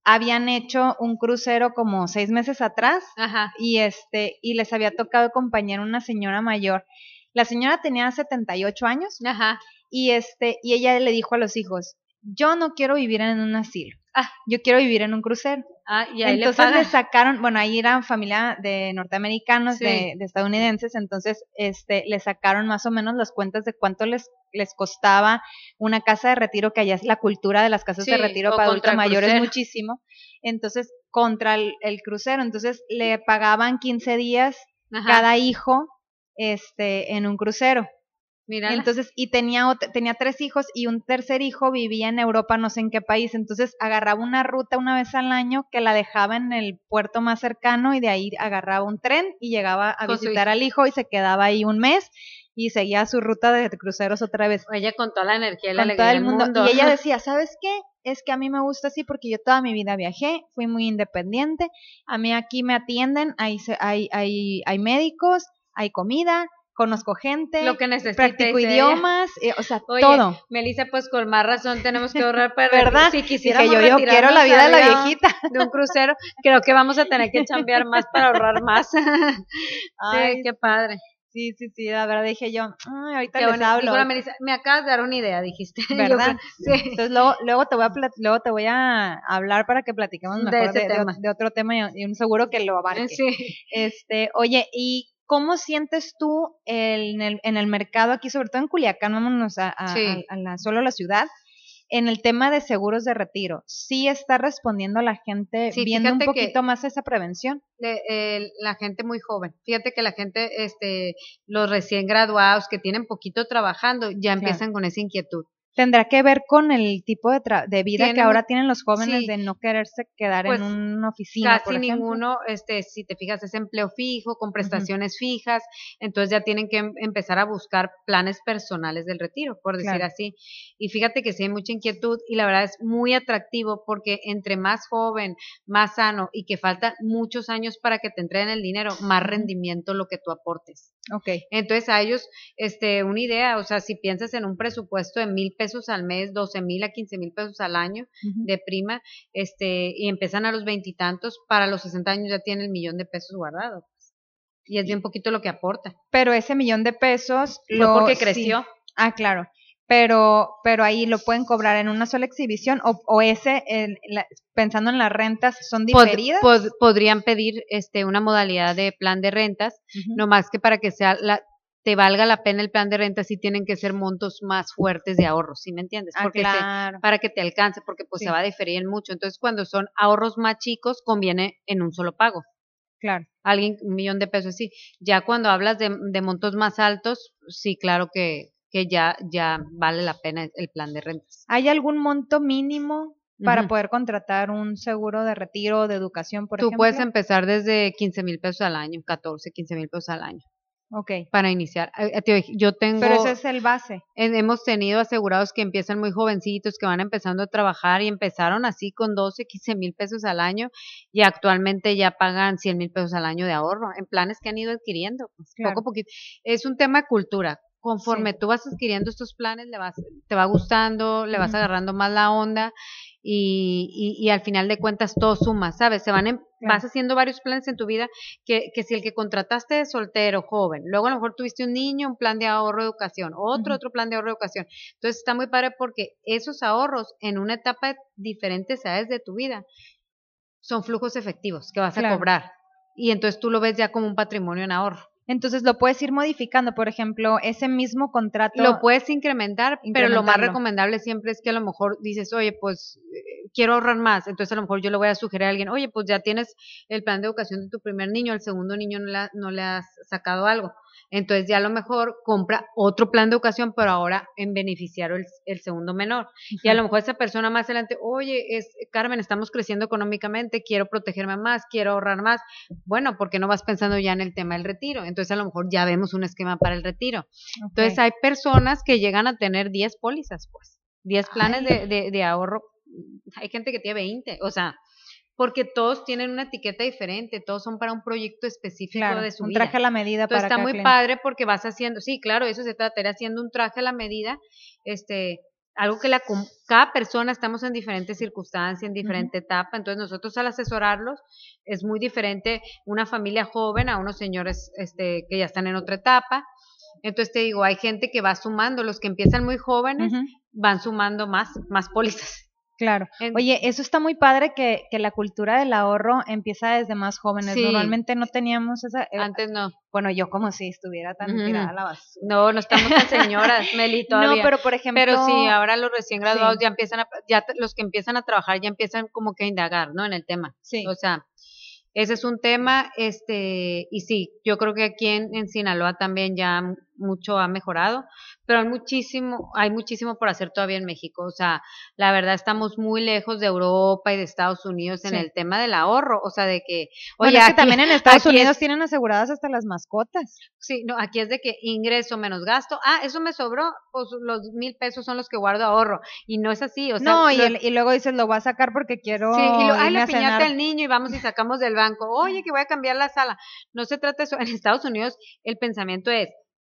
habían hecho un crucero como seis meses atrás Ajá. y este y les había tocado acompañar a una señora mayor. La señora tenía 78 años Ajá. y este y ella le dijo a los hijos, "Yo no quiero vivir en un asilo. Ah. Yo quiero vivir en un crucero." Ah, y ahí entonces le sacaron, bueno, ahí eran familia de norteamericanos, Sí. de, de estadounidenses, entonces este le sacaron más o menos las cuentas de cuánto les les costaba una casa de retiro, que allá es la cultura de las casas de retiro para adultos mayores muchísimo. Entonces, contra el, el crucero, entonces le pagaban 15 días Ajá. cada hijo este en un crucero. Mírala. Entonces, y tenía, tenía tres hijos y un tercer hijo vivía en Europa, no sé en qué país. Entonces, agarraba una ruta una vez al año que la dejaba en el puerto más cercano y de ahí agarraba un tren y llegaba a Con visitar al hijo y se quedaba ahí un mes y seguía su ruta de cruceros otra vez Ella con toda la energía y la con alegría todo el del mundo. mundo. Y ella decía, ¿sabes qué? Es que a mí me gusta así porque yo toda mi vida viajé, fui muy independiente, a mí aquí me atienden, hay, hay, hay, hay médicos, hay comida, conozco gente, lo que necesita. practico ella. idiomas, eh, o sea, Oye, todo. Melissa, pues con más razón tenemos que ahorrar para ¿Verdad? Si quisiéramos yo, yo quiero la vida de la viejita. de un crucero, creo que vamos a tener que chambear más para ahorrar más. Ay, sí, qué padre. Sí, sí, sí, la verdad dije yo, "Ay, ahorita Qué les hablo. La Melissa, me acabas de dar una idea, dijiste. ¿Verdad? sí. Entonces luego, luego te voy a luego te voy a hablar para que platiquemos De mejor de, de- tema. de otro tema y, y un seguro que lo abarque. Sí. Este, oye, ¿y cómo sientes tú el- en, el, en el mercado aquí, sobre todo en Culiacán, vámonos a, a- Sí. a- a la, solo la ciudad, en el tema de seguros de retiro? ¿Sí está respondiendo la gente Sí, viendo un poquito más esa prevención? de- el- la gente muy joven. Fíjate que la gente, este, los recién graduados que tienen poquito trabajando, ya empiezan con esa inquietud. ¿Tendrá que ver con el tipo de, tra- de vida que ahora tienen los jóvenes sí. de no quererse quedar Pues, en una oficina? Casi ninguno, este, si te fijas, es empleo fijo, con prestaciones fijas, entonces ya tienen que em- empezar a buscar planes personales del retiro, por decir Claro. así. Y fíjate que sí hay mucha inquietud y la verdad es muy atractivo porque entre más joven, más sano y que faltan muchos años para que te entreguen el dinero, más rendimiento lo que tú aportes. Ok, Entonces a ellos, este, una idea, o sea, si piensas en un presupuesto de mil pesos al mes, doce mil a quince mil pesos al año de prima, este, y empiezan a los veintitantos, para los sesenta años ya tiene el millón de pesos guardado. pues. Y es bien poquito lo que aporta. pero ese millón de pesos lo porque sí. creció. Ah, claro. Pero, pero ahí lo pueden cobrar en una sola exhibición o, o ese, la- pensando en las rentas, son diferidas. pod- podrían pedir este, una modalidad de plan de rentas, Ujú. no más que para que sea la, te valga la pena el plan de rentas, sí tienen que ser montos más fuertes de ahorros, ¿sí me entiendes? Ah, Porque se- claro. para que te alcance, porque pues Sí. se va a diferir en mucho. Entonces, cuando son ahorros más chicos, conviene en un solo pago. Claro. Alguien, un millón de pesos, sí. Ya cuando hablas de, de montos más altos, sí, claro que, que ya, ya vale la pena el plan de rentas. ¿Hay algún monto mínimo para poder contratar un seguro de retiro o de educación, por Tú ejemplo? puedes empezar desde 15 mil pesos al año, 14, 15 mil pesos al año, Ok. para iniciar. Eh, eh, Yo tengo, Pero ese es el base. hemos tenido asegurados que empiezan muy jovencitos, que van empezando a trabajar y empezaron así con 12, 15 mil pesos al año y actualmente ya pagan 100 mil pesos al año de ahorro en planes que han ido adquiriendo, pues, Claro. poco a poquito. Es un tema de cultura. Conforme tú vas adquiriendo estos planes, le vas, te va gustando, le vas agarrando más la onda y, y, y al final de cuentas todo suma, ¿sabes? Se van en- Claro. vas haciendo varios planes en tu vida que, que si el que contrataste de soltero, joven, luego a lo mejor tuviste un niño, un plan de ahorro de educación, otro, otro plan de ahorro de educación. Entonces está muy padre porque esos ahorros en una etapa de diferentes edades de tu vida son flujos efectivos que vas Claro. a cobrar. Y entonces tú lo ves ya como un patrimonio en ahorro. Entonces lo puedes ir modificando. Por ejemplo, ese mismo contrato. Lo puedes incrementar, pero lo más recomendable siempre es que a lo mejor dices, oye, pues eh, quiero ahorrar más. Entonces a lo mejor yo le voy a sugerir a alguien, oye, pues ya tienes el plan de educación de tu primer niño, al segundo niño no no le has sacado algo. Entonces ya a lo mejor compra otro plan de educación, pero ahora en beneficiario el, el segundo menor. Y a lo mejor esa persona más adelante, oye, es Carmen, estamos creciendo económicamente, quiero protegerme más, quiero ahorrar más. Bueno, porque no vas pensando ya en el tema del retiro. Entonces a lo mejor ya vemos un esquema para el retiro. Entonces hay personas que llegan a tener 10 pólizas, pues, 10 planes de, de, de ahorro. Hay gente que tiene 20, o sea, porque todos tienen una etiqueta diferente, todos son para un proyecto específico claro, de su un vida. traje a la medida Entonces para está muy cliente. padre porque vas haciendo, sí, claro, eso se trata, de haciendo un traje a la medida, este, algo que la, cada persona estamos en diferentes circunstancias, en diferente etapa, entonces nosotros al asesorarlos es muy diferente una familia joven a unos señores este, que ya están en otra etapa. Entonces te digo, hay gente que va sumando, los que empiezan muy jóvenes van sumando más, más pólizas. Claro. Oye, eso está muy padre que, que la cultura del ahorro empieza desde más jóvenes. Sí. Normalmente no teníamos esa. eh, Antes no, bueno, yo como si estuviera tan tirada a la basura. no, no estamos tan señoras, Meli, todavía. No, pero por ejemplo. Pero sí, ahora los recién graduados Sí. ya empiezan a, ya los que empiezan a trabajar ya empiezan como que a indagar, ¿no? En el tema. Sí. O sea, ese es un tema, este, y sí, yo creo que aquí en, en Sinaloa también ya mucho ha mejorado, pero hay muchísimo, hay muchísimo por hacer todavía en México. O sea, la verdad estamos muy lejos de Europa y de Estados Unidos en Sí. el tema del ahorro, o sea, de que, Bueno, oye, es que también en Estados es- Unidos tienen aseguradas hasta las mascotas. Sí, no, aquí es de que ingreso menos gasto. Ah, eso me sobró, pues los mil pesos son los que guardo ahorro. Y no es así, o sea. no, y, lo- el- y luego dices, lo voy a sacar porque quiero. Sí, y lo, ay, irme la a cenar". piñata del niño y vamos y sacamos del banco. Oye, que voy a cambiar la sala. No se trata de eso. En Estados Unidos el pensamiento es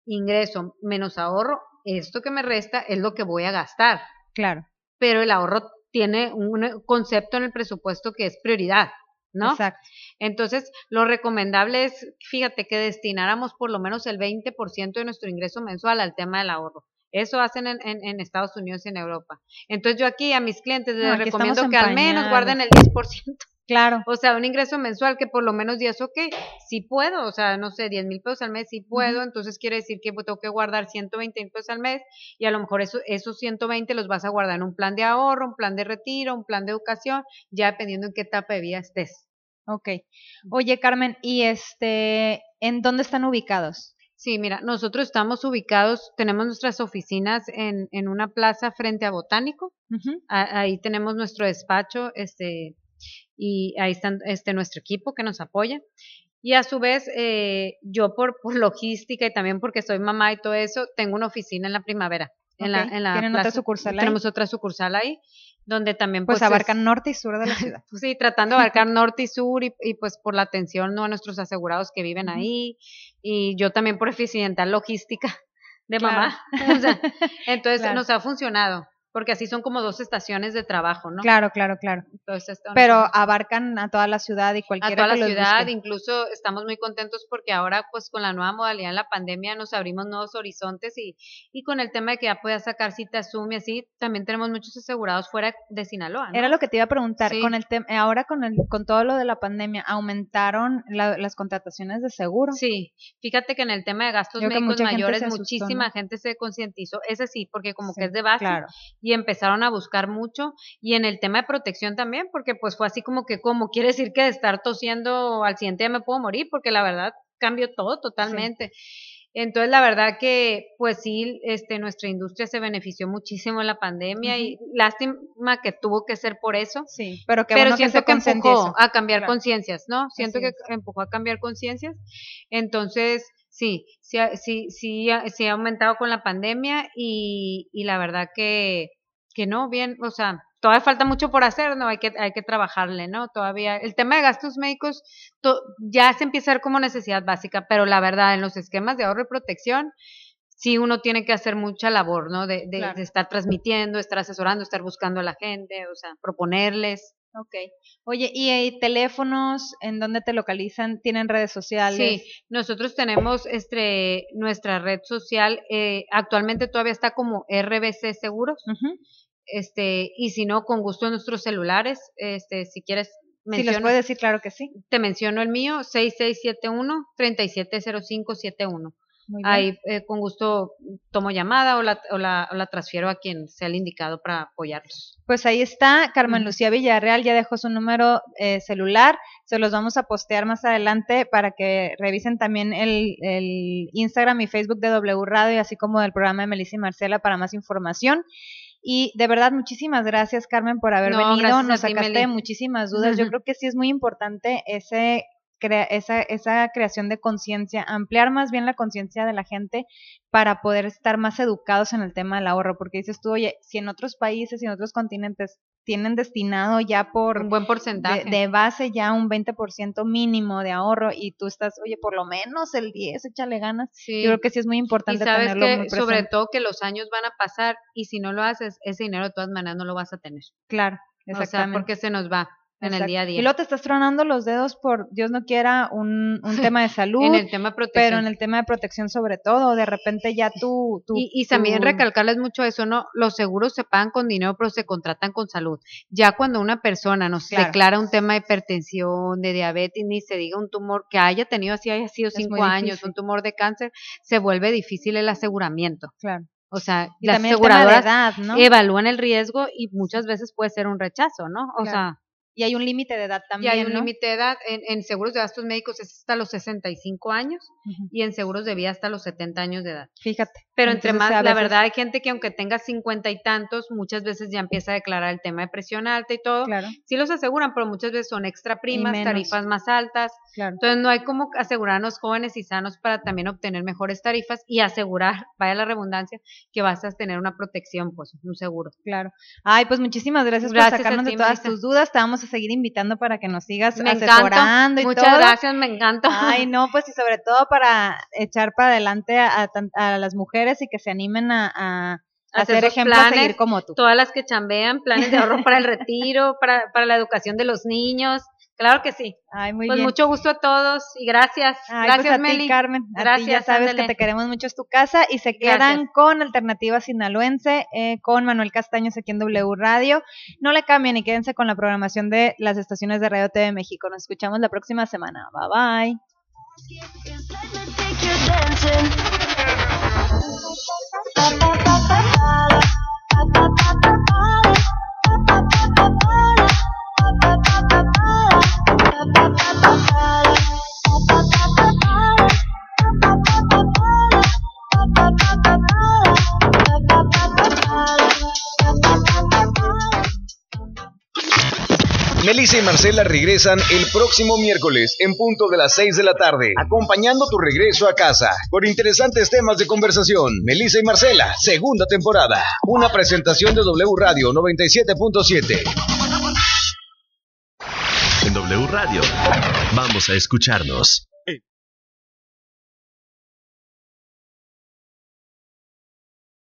ingreso menos ahorro. Esto que me resta es lo que voy a gastar. Claro. Pero el ahorro tiene un concepto en el presupuesto que es prioridad. ¿no? Exacto. Entonces, lo recomendable es, fíjate, que destináramos por lo menos el 20% de nuestro ingreso mensual al tema del ahorro. Eso hacen en, en, en Estados Unidos y en Europa. Entonces, yo aquí a mis clientes les No, recomiendo que al menos guarden el 10%. Claro. O sea, un ingreso mensual que por lo menos digas, ok, sí puedo, o sea, no sé, 10 mil pesos al mes, sí puedo, entonces quiere decir que pues, tengo que guardar 120 mil pesos al mes y a lo mejor eso, esos 120 los vas a guardar en un plan de ahorro, un plan de retiro, un plan de educación, ya dependiendo en qué etapa de vida estés. Ok. Oye, Carmen, ¿y este, en dónde están ubicados? Sí, mira, nosotros estamos ubicados, tenemos nuestras oficinas en, en una plaza frente a Botánico. A- ahí tenemos nuestro despacho, este, y ahí está este, nuestro equipo que nos apoya. Y a su vez, eh, yo por, por logística y también porque soy mamá y todo eso, tengo una oficina en la primavera. En la, en la ¿Tienen otra plaza- sucursal ahí? Tenemos otra sucursal ahí, donde también Pues, pues, es- abarcan norte y sur de la ciudad. pues sí, tratando de abarcar norte y sur y, y, pues por la atención ¿no? a nuestros asegurados que viven ahí y yo también por eficientar logística de Claro. mamá. O sea, entonces Claro. nos ha funcionado porque así son como dos estaciones de trabajo, ¿no? Claro, claro, claro. Entonces, Pero abarcan a toda la ciudad y a cualquiera toda la que ciudad, busque. incluso estamos muy contentos porque ahora pues con la nueva modalidad en la pandemia nos abrimos nuevos horizontes y, y con el tema de que ya puedas sacar citas Zoom y así, también tenemos muchos asegurados fuera de Sinaloa, ¿no? Era lo que te iba a preguntar. Sí. Con el tem- ahora con el con todo lo de la pandemia, aumentaron la- las contrataciones de seguro. Sí, fíjate que en el tema de gastos Yo médicos gente mayores asustó, muchísima ¿no? gente se concientizó, ese sí, porque como Sí, que es de base Claro. Y empezaron a buscar mucho y en el tema de protección también, porque pues fue así como que como quiere decir que de estar tosiendo al siguiente día me puedo morir, porque la verdad cambió todo totalmente. Entonces, la verdad que, pues sí, este, nuestra industria se benefició muchísimo en la pandemia y lástima que tuvo que ser por eso, Sí, pero qué pero bueno que siento se que, conscientizó. empujó a cambiar Claro. conciencias, ¿no? Siento Así que empujó a cambiar conciencias. Entonces, sí, sí, ha- sí, sí, ha- sí ha aumentado con la pandemia y, y la verdad que, que no, bien, o sea, todavía falta mucho por hacer, ¿no? Hay que, hay que trabajarle, ¿no? Todavía, el tema de gastos médicos to- ya se empieza a ver como necesidad básica, pero la verdad, en los esquemas de ahorro y protección, sí uno tiene que hacer mucha labor, ¿no? De, de- Claro. de estar transmitiendo, estar asesorando, estar buscando a la gente, o sea, proponerles. Ok. Oye, ¿y, eh, teléfonos? ¿En dónde te localizan? ¿Tienen redes sociales? Sí, nosotros tenemos este, nuestra red social, eh, actualmente todavía está como RBC Seguros, este, y si no, con gusto nuestros celulares, este, si quieres, Si los menciono, puedes decir, claro que sí. te menciono el mío, 6671-370571. Ahí eh, con gusto tomo llamada o la, o, la, o la transfiero a quien sea el indicado para apoyarlos. Pues ahí está, Carmen. Lucía Villarreal ya dejó su número eh, celular, se los vamos a postear más adelante para que revisen también el, el Instagram y Facebook de W Radio, así como del programa de Melissa y Marcela para más información. Y de verdad, muchísimas gracias, Carmen, por haber No, venido. Nos ti, sacaste Meli. muchísimas dudas. Yo creo que sí es muy importante ese crea- esa, esa creación de conciencia, ampliar más bien la conciencia de la gente para poder estar más educados en el tema del ahorro, porque dices tú, oye, si en otros países y en otros continentes tienen destinado ya por Un buen porcentaje. de base ya un 20% mínimo de ahorro y tú estás, oye, por lo menos el 10, échale ganas. Sí. Yo creo que sí es muy Y importante sabes tenerlo que sobre todo que los años van a pasar y si no lo haces, ese dinero de todas maneras no lo vas a tener. Claro, O sea, exactamente. porque se nos va en el día a día. Y luego te estás tronando los dedos por, Dios no quiera, un, un tema de salud, en el tema de protección. pero en el tema de protección sobre todo, de repente ya tú... tú y, y también tú- recalcarles mucho eso, ¿no? Los seguros se pagan con dinero, pero se contratan con salud. Ya cuando una persona nos Claro. declara un tema de hipertensión, de diabetes, ni se diga un tumor que haya tenido así haya sido Es cinco años, un tumor de cáncer, se vuelve difícil el aseguramiento. Claro. O sea, Y las aseguradoras edad, ¿no? evalúan el riesgo y muchas veces puede ser un rechazo, ¿no? O Claro. sea, Y hay un límite de edad y también, hay un ¿no? límite de edad. En, en seguros de gastos médicos es hasta los 65 años Ujú. y en seguros de vida hasta los 70 años de edad. Fíjate. Pero entre más, la verdad hay gente que aunque tenga cincuenta y tantos, muchas veces ya empieza a declarar el tema de presión alta y todo. Claro, Sí los aseguran, pero muchas veces son extra primas, tarifas más altas. claro. Entonces no hay como asegurarnos jóvenes y sanos para también obtener mejores tarifas y asegurar, vaya la redundancia, que vas a tener una protección, pues un seguro. Claro. Ay, pues muchísimas gracias, Gracias por sacarnos ti, de todas tus dudas. Te vamos a seguir invitando para que nos sigas Me asesorando encanta. y Muchas todo. gracias, me encanta. Ay, no, pues y sobre todo para echar para adelante a, a a las mujeres y que se animen a, a, Hacer hacer a planes, seguir como tú. Todas las que chambean, planes de ahorro para el retiro, para, para la educación de los niños, Claro que sí. Ay, muy pues bien. mucho gusto a todos y gracias. Ay, gracias, pues a Meli. ti, Carmen. A ti Gracias, ya sabes ándale. que te queremos mucho, es tu casa. Y se quedan Gracias. con Alternativa Sinaloense, eh, con Manuel Castaños aquí en W Radio. No le cambien y quédense con la programación de las estaciones de Radio TV México. Nos escuchamos la próxima semana. Bye bye. Melissa y Marcela regresan el próximo miércoles en punto de las 6 de la tarde, acompañando tu regreso a casa con interesantes temas de conversación. Melissa y Marcela, segunda temporada. Una presentación de W Radio 97.7. Radio. Vamos a escucharnos.